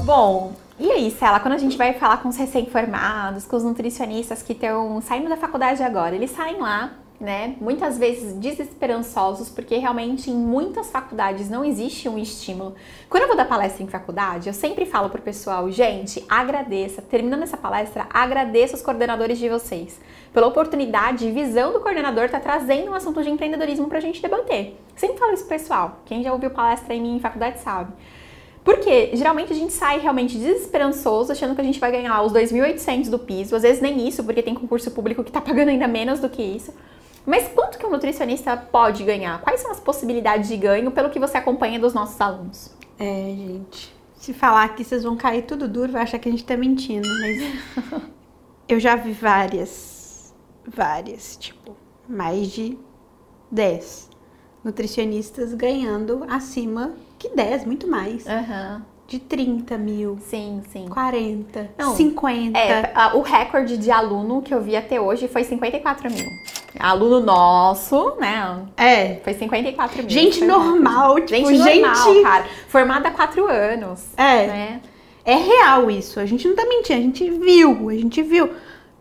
Bom, e aí, Cela, quando a gente vai falar com os recém-formados, com os nutricionistas que estão saindo da faculdade agora, eles saem lá né? Muitas vezes desesperançosos, porque realmente em muitas faculdades não existe um estímulo. Quando eu vou dar palestra em faculdade, eu sempre falo pro pessoal, gente, agradeça, terminando essa palestra, agradeça os coordenadores de vocês pela oportunidade e visão do coordenador estar tá trazendo um assunto de empreendedorismo pra gente debater. Sempre falo isso pro pessoal. Quem já ouviu palestra em mim em faculdade sabe. Porque geralmente a gente sai realmente desesperançoso, achando que a gente vai ganhar os 2.800 do piso, às vezes nem isso, porque tem concurso público que tá pagando ainda menos do que isso. Mas quanto que um nutricionista pode ganhar? Quais são as possibilidades de ganho pelo que você acompanha dos nossos alunos? É, gente. Se falar que vocês vão cair tudo duro, vai achar que a gente tá mentindo, mas eu já vi várias, várias, tipo, mais de 10 nutricionistas ganhando acima que 10, muito mais. Uhum de 30 mil. Sim, sim. 40, Não, 50. É, o recorde de aluno que eu vi até hoje foi 54 mil. Aluno nosso, né? É. Foi 54 mil. Gente normal, tipo, gente, normal, gente... cara. Formada há 4 anos. É. Né? É real isso. A gente não tá mentindo, a gente viu, a gente viu.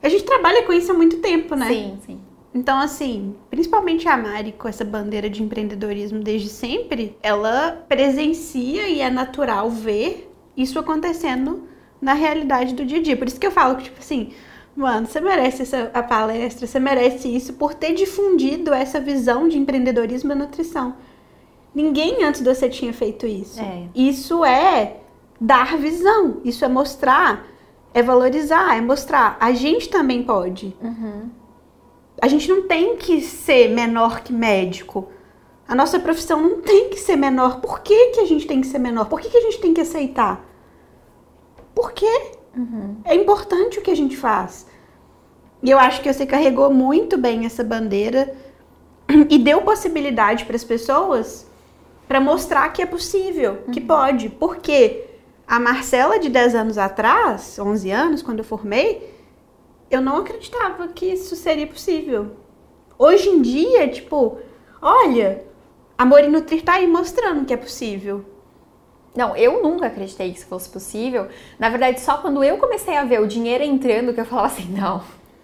A gente trabalha com isso há muito tempo, né? Sim, sim. Então, assim, principalmente a Mari, com essa bandeira de empreendedorismo desde sempre, ela presencia e é natural ver isso acontecendo na realidade do dia a dia. Por isso que eu falo que, tipo assim, mano, você merece essa a palestra, você merece isso por ter difundido essa visão de empreendedorismo e nutrição. Ninguém antes de você tinha feito isso. É. Isso é dar visão, isso é mostrar, é valorizar, é mostrar. A gente também pode. Uhum a gente não tem que ser menor que médico. A nossa profissão não tem que ser menor. Por que, que a gente tem que ser menor? Por que, que a gente tem que aceitar? Por quê? Uhum. É importante o que a gente faz. E eu acho que você carregou muito bem essa bandeira e deu possibilidade para as pessoas para mostrar que é possível, uhum. que pode. Porque a Marcela de 10 anos atrás, 11 anos, quando eu formei, eu não acreditava que isso seria possível. Hoje em dia, tipo, olha, Amor e Nutrir tá aí mostrando que é possível. Não, eu nunca acreditei que isso fosse possível. Na verdade, só quando eu comecei a ver o dinheiro entrando que eu falava assim, não,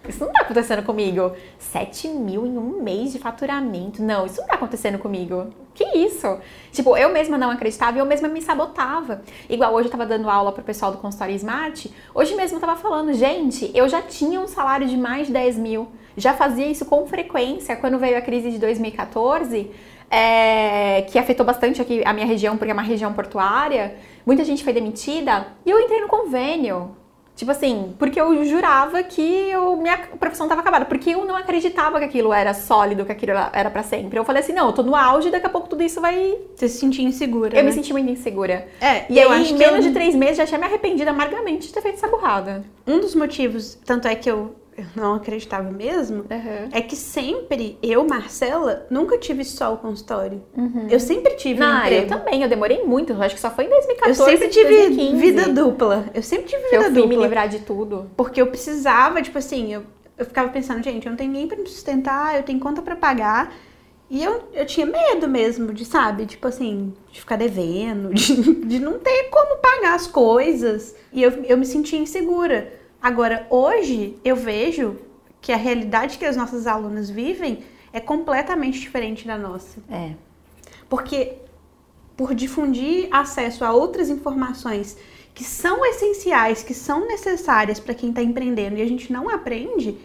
isso não tá acontecendo comigo. 7 mil em um mês de faturamento. Não, isso não tá acontecendo comigo. Que isso? Tipo, eu mesma não acreditava e eu mesma me sabotava. Igual hoje eu tava dando aula pro pessoal do consultório Smart. Hoje mesmo eu tava falando, gente, eu já tinha um salário de mais de 10 mil. Já fazia isso com frequência quando veio a crise de 2014. É, que afetou bastante aqui a minha região, porque é uma região portuária. Muita gente foi demitida. E eu entrei no convênio Tipo assim, porque eu jurava que eu, minha profissão estava acabada. Porque eu não acreditava que aquilo era sólido, que aquilo era para sempre. Eu falei assim, não, eu tô no auge, daqui a pouco tudo isso vai. Você se sentia insegura. Eu né? me senti muito insegura. É, E eu aí, em menos eu- de três meses, já tinha me arrependido amargamente de ter feito essa burrada. um dos motivos, tanto é que eu eu não acreditava mesmo, Uhum. é que sempre eu, Marcela, nunca tive só o consultório. Eu sempre tive um Não, eu emprego. também, eu demorei muito. Eu acho que só foi em Eu 2014. sempre tive 2015, vida dupla. Eu sempre tive Que eu vida fui me dupla. livrar de tudo. Porque eu precisava, tipo assim, eu, eu ficava pensando, gente, eu não tenho ninguém pra me sustentar, eu tenho conta pra pagar. E eu, eu tinha medo mesmo de, sabe, tipo assim, de ficar devendo, de, de não ter como pagar as coisas. E eu, eu me sentia insegura. Agora, hoje, eu vejo que a realidade que as nossas alunas vivem é completamente diferente da nossa. É. Porque por difundir acesso a outras informações que são essenciais, que são necessárias para quem está empreendendo e a gente não aprende,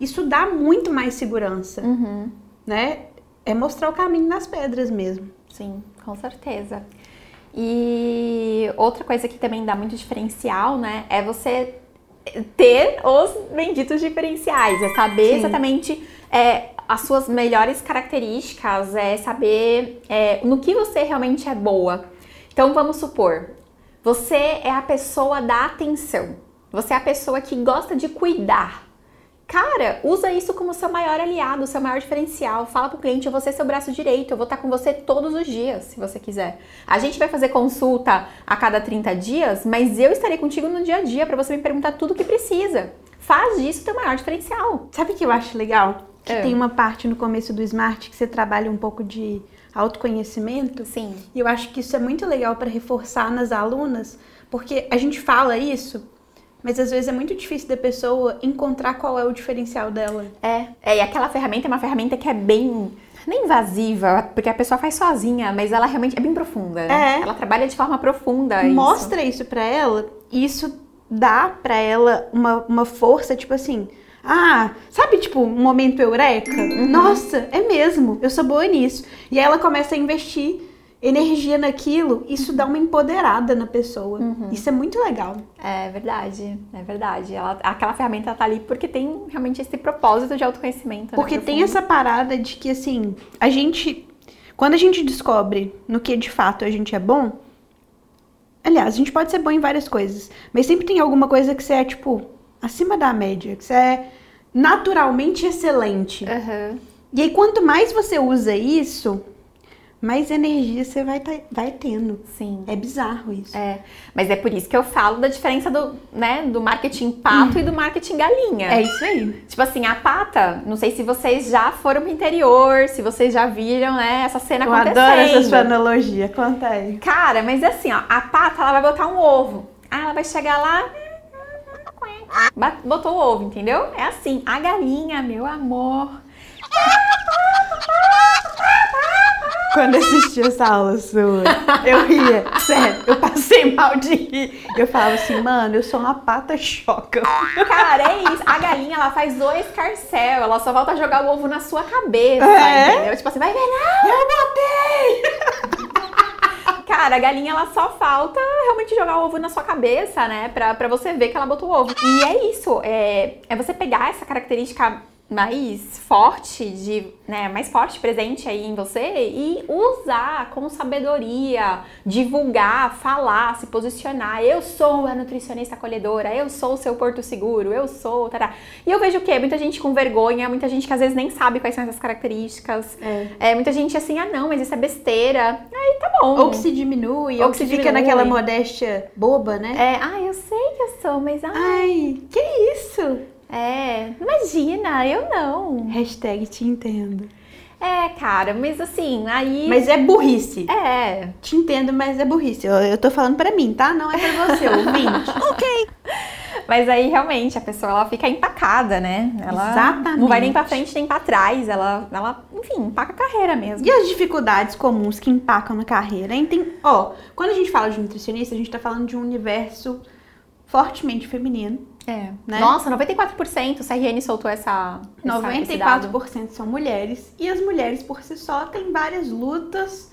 isso dá muito mais segurança, Uhum. né? É mostrar o caminho nas pedras mesmo. Sim, com certeza. E outra coisa que também dá muito diferencial, né, é você ter os benditos diferenciais, é saber Sim. exatamente é, as suas melhores características, é saber é, no que você realmente é boa. Então vamos supor, você é a pessoa da atenção, você é a pessoa que gosta de cuidar. Cara, usa isso como seu maior aliado, seu maior diferencial. Fala pro cliente, eu vou ser seu braço direito, eu vou estar com você todos os dias, se você quiser. A gente vai fazer consulta a cada 30 dias, mas eu estarei contigo no dia a dia para você me perguntar tudo o que precisa. Faz disso teu maior diferencial. Sabe o que eu acho legal? Que É. tem uma parte no começo do Smart que você trabalha um pouco de autoconhecimento. Sim. E eu acho que isso é muito legal para reforçar nas alunas, porque a gente fala isso, mas às vezes é muito difícil da pessoa encontrar qual é o diferencial dela. É, é, e aquela ferramenta é uma ferramenta que é bem. Nem invasiva, porque a pessoa faz sozinha, mas ela realmente é bem profunda. É. Ela trabalha de forma profunda. isso. Mostra isso pra ela e isso dá pra ela uma, uma força, tipo assim. Ah, sabe, tipo, um momento eureka? Nossa, é mesmo, eu sou boa nisso. E aí ela começa a investir energia naquilo, isso dá uma empoderada na pessoa. Isso é muito legal. É verdade, é verdade. Ela, aquela ferramenta tá ali porque tem realmente esse propósito de autoconhecimento. né, Porque tem profundo. essa parada de que, assim, a gente. Quando a gente descobre no que de fato a gente é bom. Aliás, a gente pode ser bom em várias coisas. Mas sempre tem alguma coisa que você é, tipo, acima da média. Que você é naturalmente excelente. Aham. E aí, quanto mais você usa isso, mais energia você vai, tá- vai tendo. Sim. É bizarro isso. É, mas é por isso que eu falo da diferença do, né, do marketing pato e do marketing galinha. É isso aí. Tipo assim, a pata, não sei se vocês já foram pro interior, se vocês já viram, né, essa cena Eu acontecendo. adoro essa sua analogia. Conta aí. Cara, mas é assim, ó, a pata ela vai botar um ovo. Aí ela vai chegar lá, botou o ovo, entendeu? É assim, a galinha, meu amor. Quando eu assisti essa aula sua, eu ria. Sério, eu passei mal de rir. Eu falava assim, mano, eu sou uma pata choca. Cara, é isso. A galinha, ela faz o escarcel, ela só volta a jogar o ovo na sua cabeça, É? entendeu? Tipo assim, vai ver, não! Eu botei! Cara, a galinha, ela só falta realmente jogar o ovo na sua cabeça, né? Pra, pra você ver que ela botou o ovo. E é isso, é, é você pegar essa característica mais forte, de, né, mais forte presente aí em você e usar com sabedoria, divulgar, falar, se posicionar. Eu sou a nutricionista acolhedora, eu sou o seu porto seguro, eu sou, tará. E eu vejo o quê? Muita gente com vergonha, muita gente que às vezes nem sabe quais são essas características. É. É, muita gente assim, ah não, mas isso é besteira. Aí tá bom. Ou que se diminui, ou, Ou que, que se fica diminui. naquela modéstia boba, né? É, ah, eu sei que eu sou, mas ah, Ai, que isso? É, imagina, eu não. Hashtag te entendo. É, cara, mas assim, aí. Mas é burrice. É. Te entendo, mas é burrice. Eu, eu tô falando pra mim, tá? Não é pra você, ouvinte. Mas aí realmente a pessoa ela fica empacada, né? Ela Exatamente. não vai nem pra frente nem pra trás. Ela, ela enfim, empaca a carreira mesmo. E as dificuldades comuns que empacam na carreira? Hein? Tem, ó, quando a gente fala de nutricionista, a gente tá falando de um universo fortemente feminino. É. Né? Nossa, 94%, o CRN soltou essa. essa- esse dado. 94% são mulheres. E as mulheres, por si só, têm várias lutas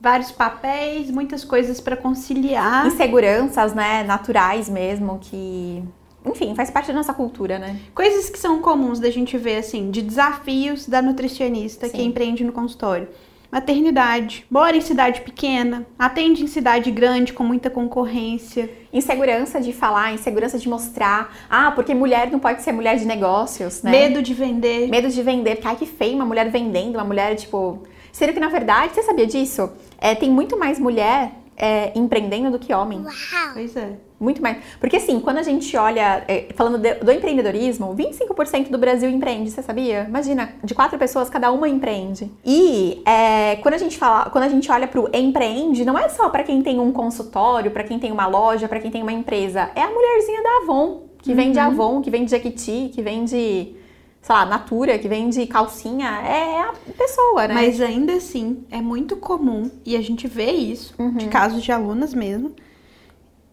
vários papéis, muitas coisas para conciliar. Inseguranças, né, naturais mesmo, que enfim, faz parte da nossa cultura, né? Coisas que são comuns da gente ver, assim, de desafios da nutricionista Sim. que empreende no consultório. Maternidade, mora em cidade pequena, atende em cidade grande com muita concorrência. Insegurança de falar, insegurança de mostrar. Ah, porque mulher não pode ser mulher de negócios, né? Medo de vender. Medo de vender, porque ai que feio uma mulher vendendo, uma mulher, tipo. Sendo que na verdade, você sabia disso? É, tem muito mais mulher é, empreendendo do que homem. Uau. Pois é. Muito mais. Porque assim, quando a gente olha, é, falando de, do empreendedorismo, 25% do Brasil empreende, você sabia? Imagina, de quatro pessoas, cada uma empreende. E é, quando a gente fala, quando a gente olha pro empreende, não é só para quem tem um consultório, para quem tem uma loja, para quem tem uma empresa. É a mulherzinha da Avon, que uhum. vende Avon, que vende Jequiti, que vende sei lá, Natura, que vende calcinha, é a pessoa, né? Mas ainda assim, é muito comum, e a gente vê isso, uhum. de casos de alunas mesmo,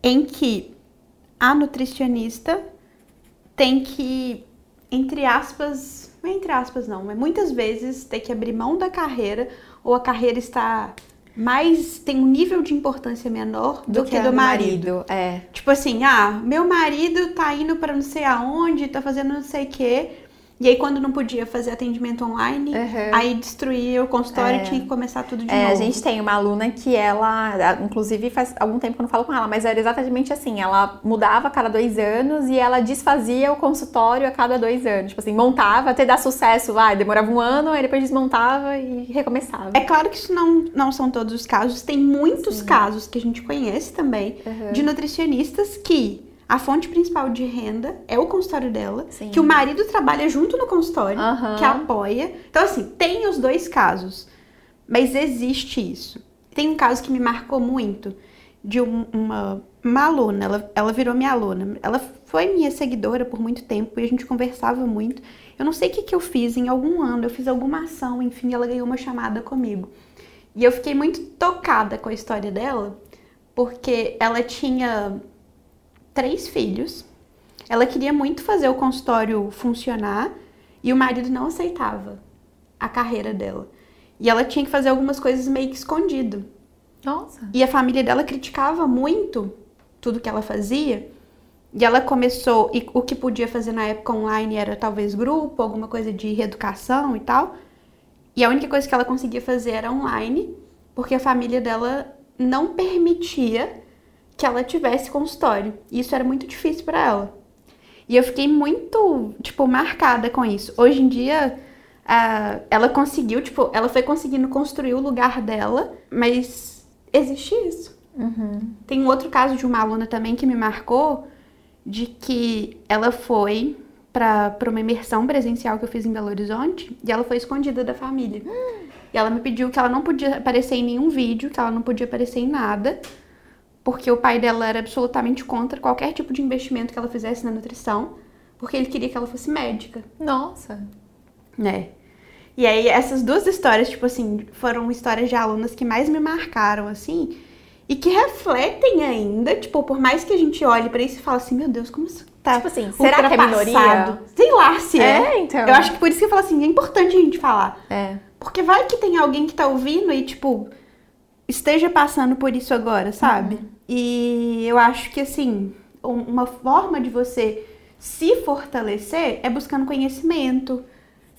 em que a nutricionista tem que, entre aspas, não é entre aspas não, mas muitas vezes tem que abrir mão da carreira ou a carreira está mais tem um nível de importância menor do, do que, que do marido. marido. É. Tipo assim, ah, meu marido tá indo para não sei aonde, tá fazendo não sei o quê. E aí, quando não podia fazer atendimento online, uhum. aí destruía o consultório é. e tinha que começar tudo de é, novo. A gente tem uma aluna que ela, inclusive faz algum tempo que eu não falo com ela, mas era exatamente assim: ela mudava a cada dois anos e ela desfazia o consultório a cada dois anos. Tipo assim, montava até dar sucesso, vai, demorava um ano, aí depois desmontava e recomeçava. É claro que isso não, não são todos os casos, tem muitos Sim. casos que a gente conhece também uhum. de nutricionistas que a fonte principal de renda é o consultório dela, Sim. que o marido trabalha junto no consultório, uhum. que apoia. Então, assim, tem os dois casos, mas existe isso. Tem um caso que me marcou muito, de um, uma, uma aluna, ela, ela virou minha aluna. Ela foi minha seguidora por muito tempo e a gente conversava muito. Eu não sei o que, que eu fiz, em algum ano eu fiz alguma ação, enfim, ela ganhou uma chamada comigo. E eu fiquei muito tocada com a história dela, porque ela tinha três filhos. Ela queria muito fazer o consultório funcionar e o marido não aceitava a carreira dela. E ela tinha que fazer algumas coisas meio que escondido. Nossa. E a família dela criticava muito tudo que ela fazia. E ela começou, e o que podia fazer na época online era talvez grupo, alguma coisa de reeducação e tal. E a única coisa que ela conseguia fazer era online, porque a família dela não permitia que ela tivesse consultório. E isso era muito difícil para ela. E eu fiquei muito, tipo, marcada com isso. Hoje em dia, ela conseguiu, tipo, ela foi conseguindo construir o lugar dela, mas existe isso. Uhum. Tem um outro caso de uma aluna também que me marcou, de que ela foi para uma imersão presencial que eu fiz em Belo Horizonte e ela foi escondida da família. Uhum. E ela me pediu que ela não podia aparecer em nenhum vídeo, que ela não podia aparecer em nada, porque o pai dela era absolutamente contra qualquer tipo de investimento que ela fizesse na nutrição, porque ele queria que ela fosse médica. Nossa. É. E aí essas duas histórias, tipo assim, foram histórias de alunas que mais me marcaram assim, e que refletem ainda, tipo, por mais que a gente olhe para isso e fale assim, meu Deus, como isso tá Tipo assim, será que é minoria? Sei lá se é. É, então. Eu acho que por isso que eu falo assim, é importante a gente falar. É. Porque vai que tem alguém que tá ouvindo e, tipo, esteja passando por isso agora, sabe? Uhum. E eu acho que, assim, uma forma de você se fortalecer é buscando conhecimento,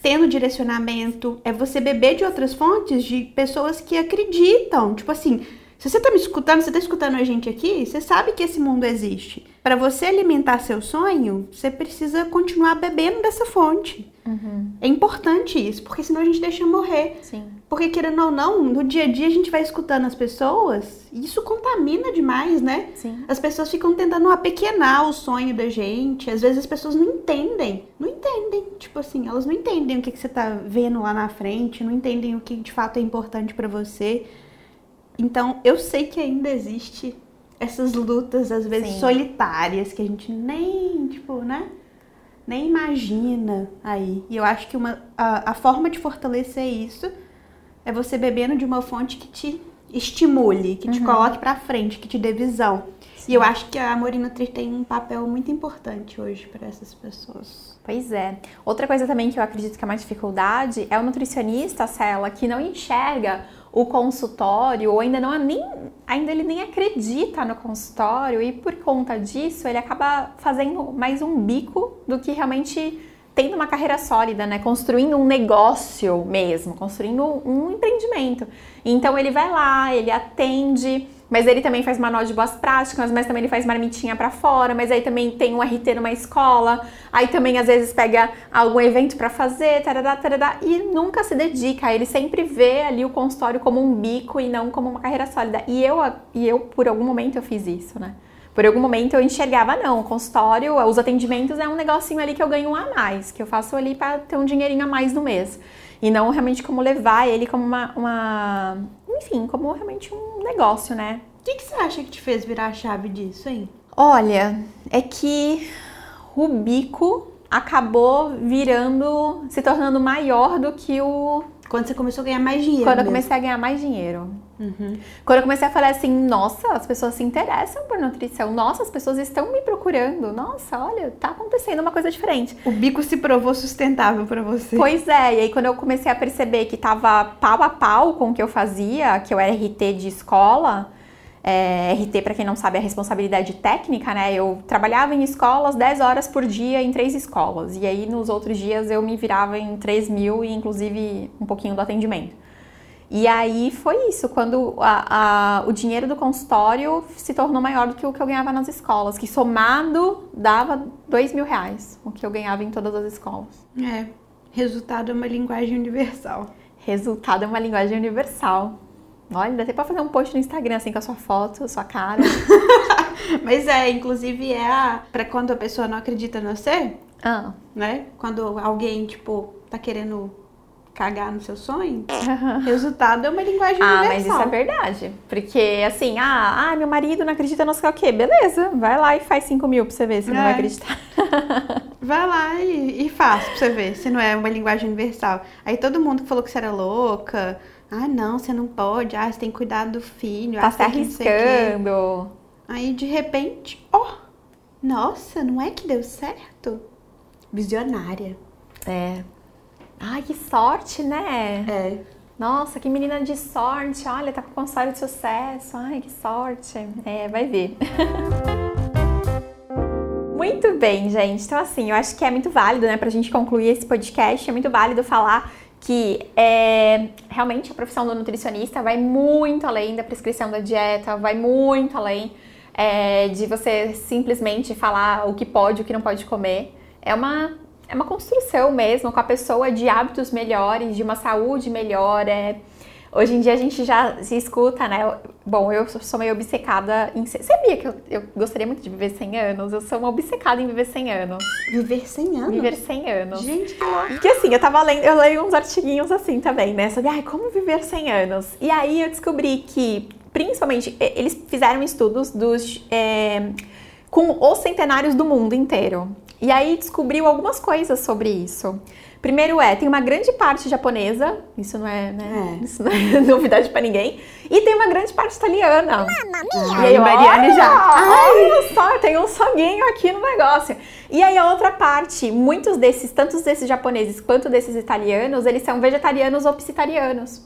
tendo direcionamento, é você beber de outras fontes de pessoas que acreditam. Tipo assim, se você tá me escutando, você tá escutando a gente aqui, você sabe que esse mundo existe. Para você alimentar seu sonho, você precisa continuar bebendo dessa fonte. Uhum. É importante isso, porque senão a gente deixa morrer. Sim. Porque, querendo ou não, no dia a dia a gente vai escutando as pessoas e isso contamina demais, né? Sim. As pessoas ficam tentando apequenar o sonho da gente. Às vezes as pessoas não entendem. Não entendem. Tipo assim, elas não entendem o que, que você tá vendo lá na frente, não entendem o que de fato é importante para você. Então, eu sei que ainda existe essas lutas, às vezes, Sim. solitárias, que a gente nem, tipo, né? Nem imagina aí. E eu acho que uma, a, a forma de fortalecer isso é você bebendo de uma fonte que te estimule, que te uhum. coloque para frente, que te dê visão. Sim. E eu acho que a Morinutri tem um papel muito importante hoje para essas pessoas. Pois é. Outra coisa também que eu acredito que é uma dificuldade é o nutricionista, Cela, que não enxerga o consultório, ou ainda não é nem ainda ele nem acredita no consultório e por conta disso ele acaba fazendo mais um bico do que realmente tendo uma carreira sólida, né? Construindo um negócio mesmo, construindo um empreendimento. Então ele vai lá, ele atende, mas ele também faz manual de boas práticas, mas também ele faz marmitinha para fora, mas aí também tem um RT numa escola, aí também às vezes pega algum evento para fazer, tarará, tarará, e nunca se dedica. Ele sempre vê ali o consultório como um bico e não como uma carreira sólida. E eu, e eu por algum momento eu fiz isso, né? Por algum momento eu enxergava, não, o consultório, os atendimentos é um negocinho ali que eu ganho um a mais, que eu faço ali para ter um dinheirinho a mais no mês. E não realmente como levar ele como uma, uma enfim, como realmente um negócio, né? O que, que você acha que te fez virar a chave disso, hein? Olha, é que o bico acabou virando, se tornando maior do que o. Quando você começou a ganhar mais dinheiro. Quando mesmo. eu comecei a ganhar mais dinheiro. Uhum. Quando eu comecei a falar assim, nossa, as pessoas se interessam por nutrição, nossa, as pessoas estão me procurando, nossa, olha, tá acontecendo uma coisa diferente. O bico se provou sustentável para você. Pois é, e aí quando eu comecei a perceber que tava pau a pau com o que eu fazia, que eu era RT de escola, é, RT, para quem não sabe, é responsabilidade técnica, né? Eu trabalhava em escolas 10 horas por dia em três escolas. E aí nos outros dias eu me virava em 3 mil e inclusive um pouquinho do atendimento. E aí foi isso, quando a, a, o dinheiro do consultório se tornou maior do que o que eu ganhava nas escolas, que somado dava dois mil reais, o que eu ganhava em todas as escolas. É, resultado é uma linguagem universal. Resultado é uma linguagem universal. Olha, dá até pra fazer um post no Instagram, assim, com a sua foto, sua cara. Mas é, inclusive é a... pra quando a pessoa não acredita no você, ah. né? Quando alguém, tipo, tá querendo cagar no seu sonho, resultado é uma linguagem ah, universal. Ah, mas isso é verdade. Porque, assim, ah, ah, meu marido não acredita no sei o quê. Beleza, vai lá e faz 5 mil pra você ver se é. não vai acreditar. vai lá e, e faz pra você ver se não é uma linguagem universal. Aí todo mundo que falou que você era louca, ah, não, você não pode, ah, você tem que cuidar do filho, tá ah, se arriscando. Aí, de repente, ó, oh, nossa, não é que deu certo? Visionária. É, Ai, que sorte, né? É. Nossa, que menina de sorte. Olha, tá com consultório de sucesso. Ai, que sorte. É, vai ver. muito bem, gente. Então, assim, eu acho que é muito válido, né, pra gente concluir esse podcast. É muito válido falar que é, realmente a profissão do nutricionista vai muito além da prescrição da dieta, vai muito além é, de você simplesmente falar o que pode e o que não pode comer. É uma é uma construção mesmo com a pessoa de hábitos melhores, de uma saúde melhor. É... Hoje em dia a gente já se escuta, né? Bom, eu sou meio obcecada em. Sabia que eu, eu gostaria muito de viver 100 anos? Eu sou uma obcecada em viver 100 anos. Viver 100 anos? Viver 100 anos. Gente, que louco. Porque assim, eu tava lendo, eu leio uns artiguinhos assim também, né? Sobre, ai, como viver 100 anos? E aí eu descobri que, principalmente, eles fizeram estudos dos. É, com os centenários do mundo inteiro. E aí descobriu algumas coisas sobre isso. Primeiro é, tem uma grande parte japonesa, isso não é, né? É. Isso não é novidade para ninguém. E tem uma grande parte italiana. Mamma E aí, Mariane já. Olha só, tem um soguinho aqui no negócio. E aí a outra parte, muitos desses, tanto desses japoneses quanto desses italianos, eles são vegetarianos ou psitarianos.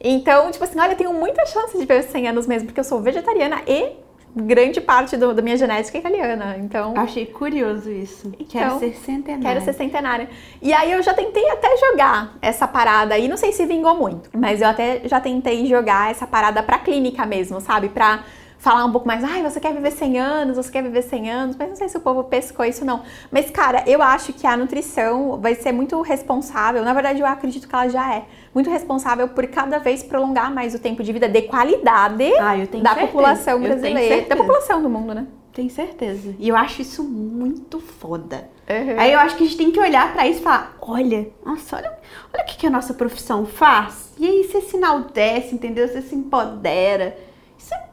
Então, tipo assim, olha, eu tenho muita chance de ver 100 anos mesmo, porque eu sou vegetariana e grande parte do, da minha genética é italiana, então... Achei curioso isso. Então, quero ser centenária. Quero ser centenária. E aí eu já tentei até jogar essa parada aí, não sei se vingou muito, mas eu até já tentei jogar essa parada pra clínica mesmo, sabe? Pra falar um pouco mais, ai, você quer viver 100 anos, você quer viver 100 anos, mas não sei se o povo pescou isso não. Mas, cara, eu acho que a nutrição vai ser muito responsável, na verdade eu acredito que ela já é, muito responsável por cada vez prolongar mais o tempo de vida de qualidade ah, da certeza. população brasileira, da população do mundo, né? Tenho certeza. E eu acho isso muito foda. Uhum. Aí eu acho que a gente tem que olhar para isso e falar: olha, nossa, olha, olha o que, que a nossa profissão faz. E aí você se enaltece, entendeu? Você se empodera. Isso é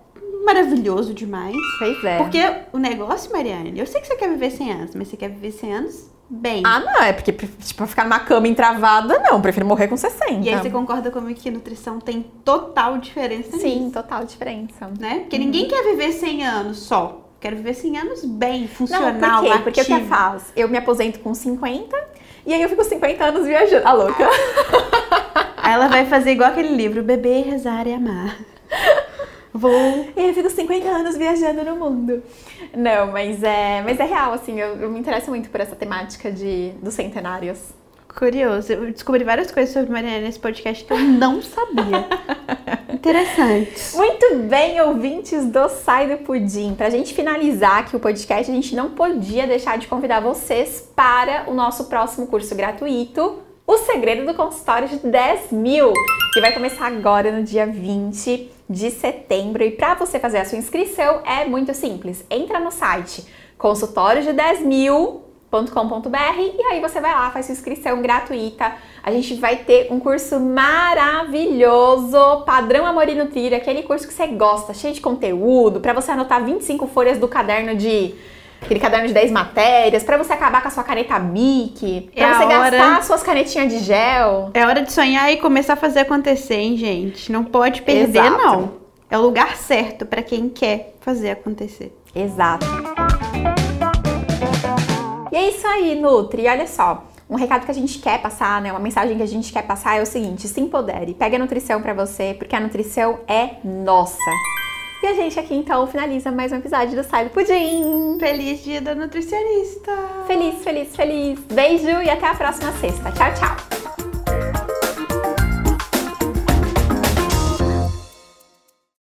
maravilhoso demais. Pois é. Porque o negócio, Mariane, eu sei que você quer viver 100 anos, mas você quer viver 100 anos bem. Ah, não, é porque, tipo, ficar numa cama entravada, não, prefiro morrer com 60. E aí você concorda comigo que nutrição tem total diferença Sim, nisso. total diferença. Né? Porque uhum. ninguém quer viver 100 anos só. Quero viver 100 anos bem, funcional, não, por quê? Ativo. Porque o que eu faço? Eu me aposento com 50 e aí eu fico 50 anos viajando. A louca. Aí ela vai fazer igual aquele livro, Beber, Rezar e Amar. Vou. E eu fico 50 anos viajando no mundo. Não, mas é, mas é real, assim, eu, eu me interesso muito por essa temática de, dos centenários. Curioso, eu descobri várias coisas sobre Mariana nesse podcast que eu não sabia. Interessante. Muito bem, ouvintes do Sai do Pudim. Pra gente finalizar aqui o podcast, a gente não podia deixar de convidar vocês para o nosso próximo curso gratuito, O Segredo do Consultório de 10 mil, que vai começar agora no dia 20 de setembro. E para você fazer a sua inscrição é muito simples. Entra no site consultório de 10 mil com.br e aí você vai lá, faz sua inscrição gratuita. A gente vai ter um curso maravilhoso, padrão Amor e Nutrir, aquele curso que você gosta, cheio de conteúdo, para você anotar 25 folhas do caderno de aquele caderno de 10 matérias, para você acabar com a sua caneta Bic, para É você a hora- gastar suas canetinhas de gel. É hora de sonhar e começar a fazer acontecer, hein, gente? Não pode perder, Exato. não. É o lugar certo pra quem quer fazer acontecer. Exato. E é isso aí, Nutri. Olha só, um recado que a gente quer passar, né? Uma mensagem que a gente quer passar é o seguinte: se empodere, pegue a nutrição pra você, porque a nutrição é nossa. E a gente aqui então finaliza mais um episódio do do Pudim. Feliz dia da nutricionista! Feliz, feliz, feliz. Beijo e até a próxima sexta. Tchau, tchau.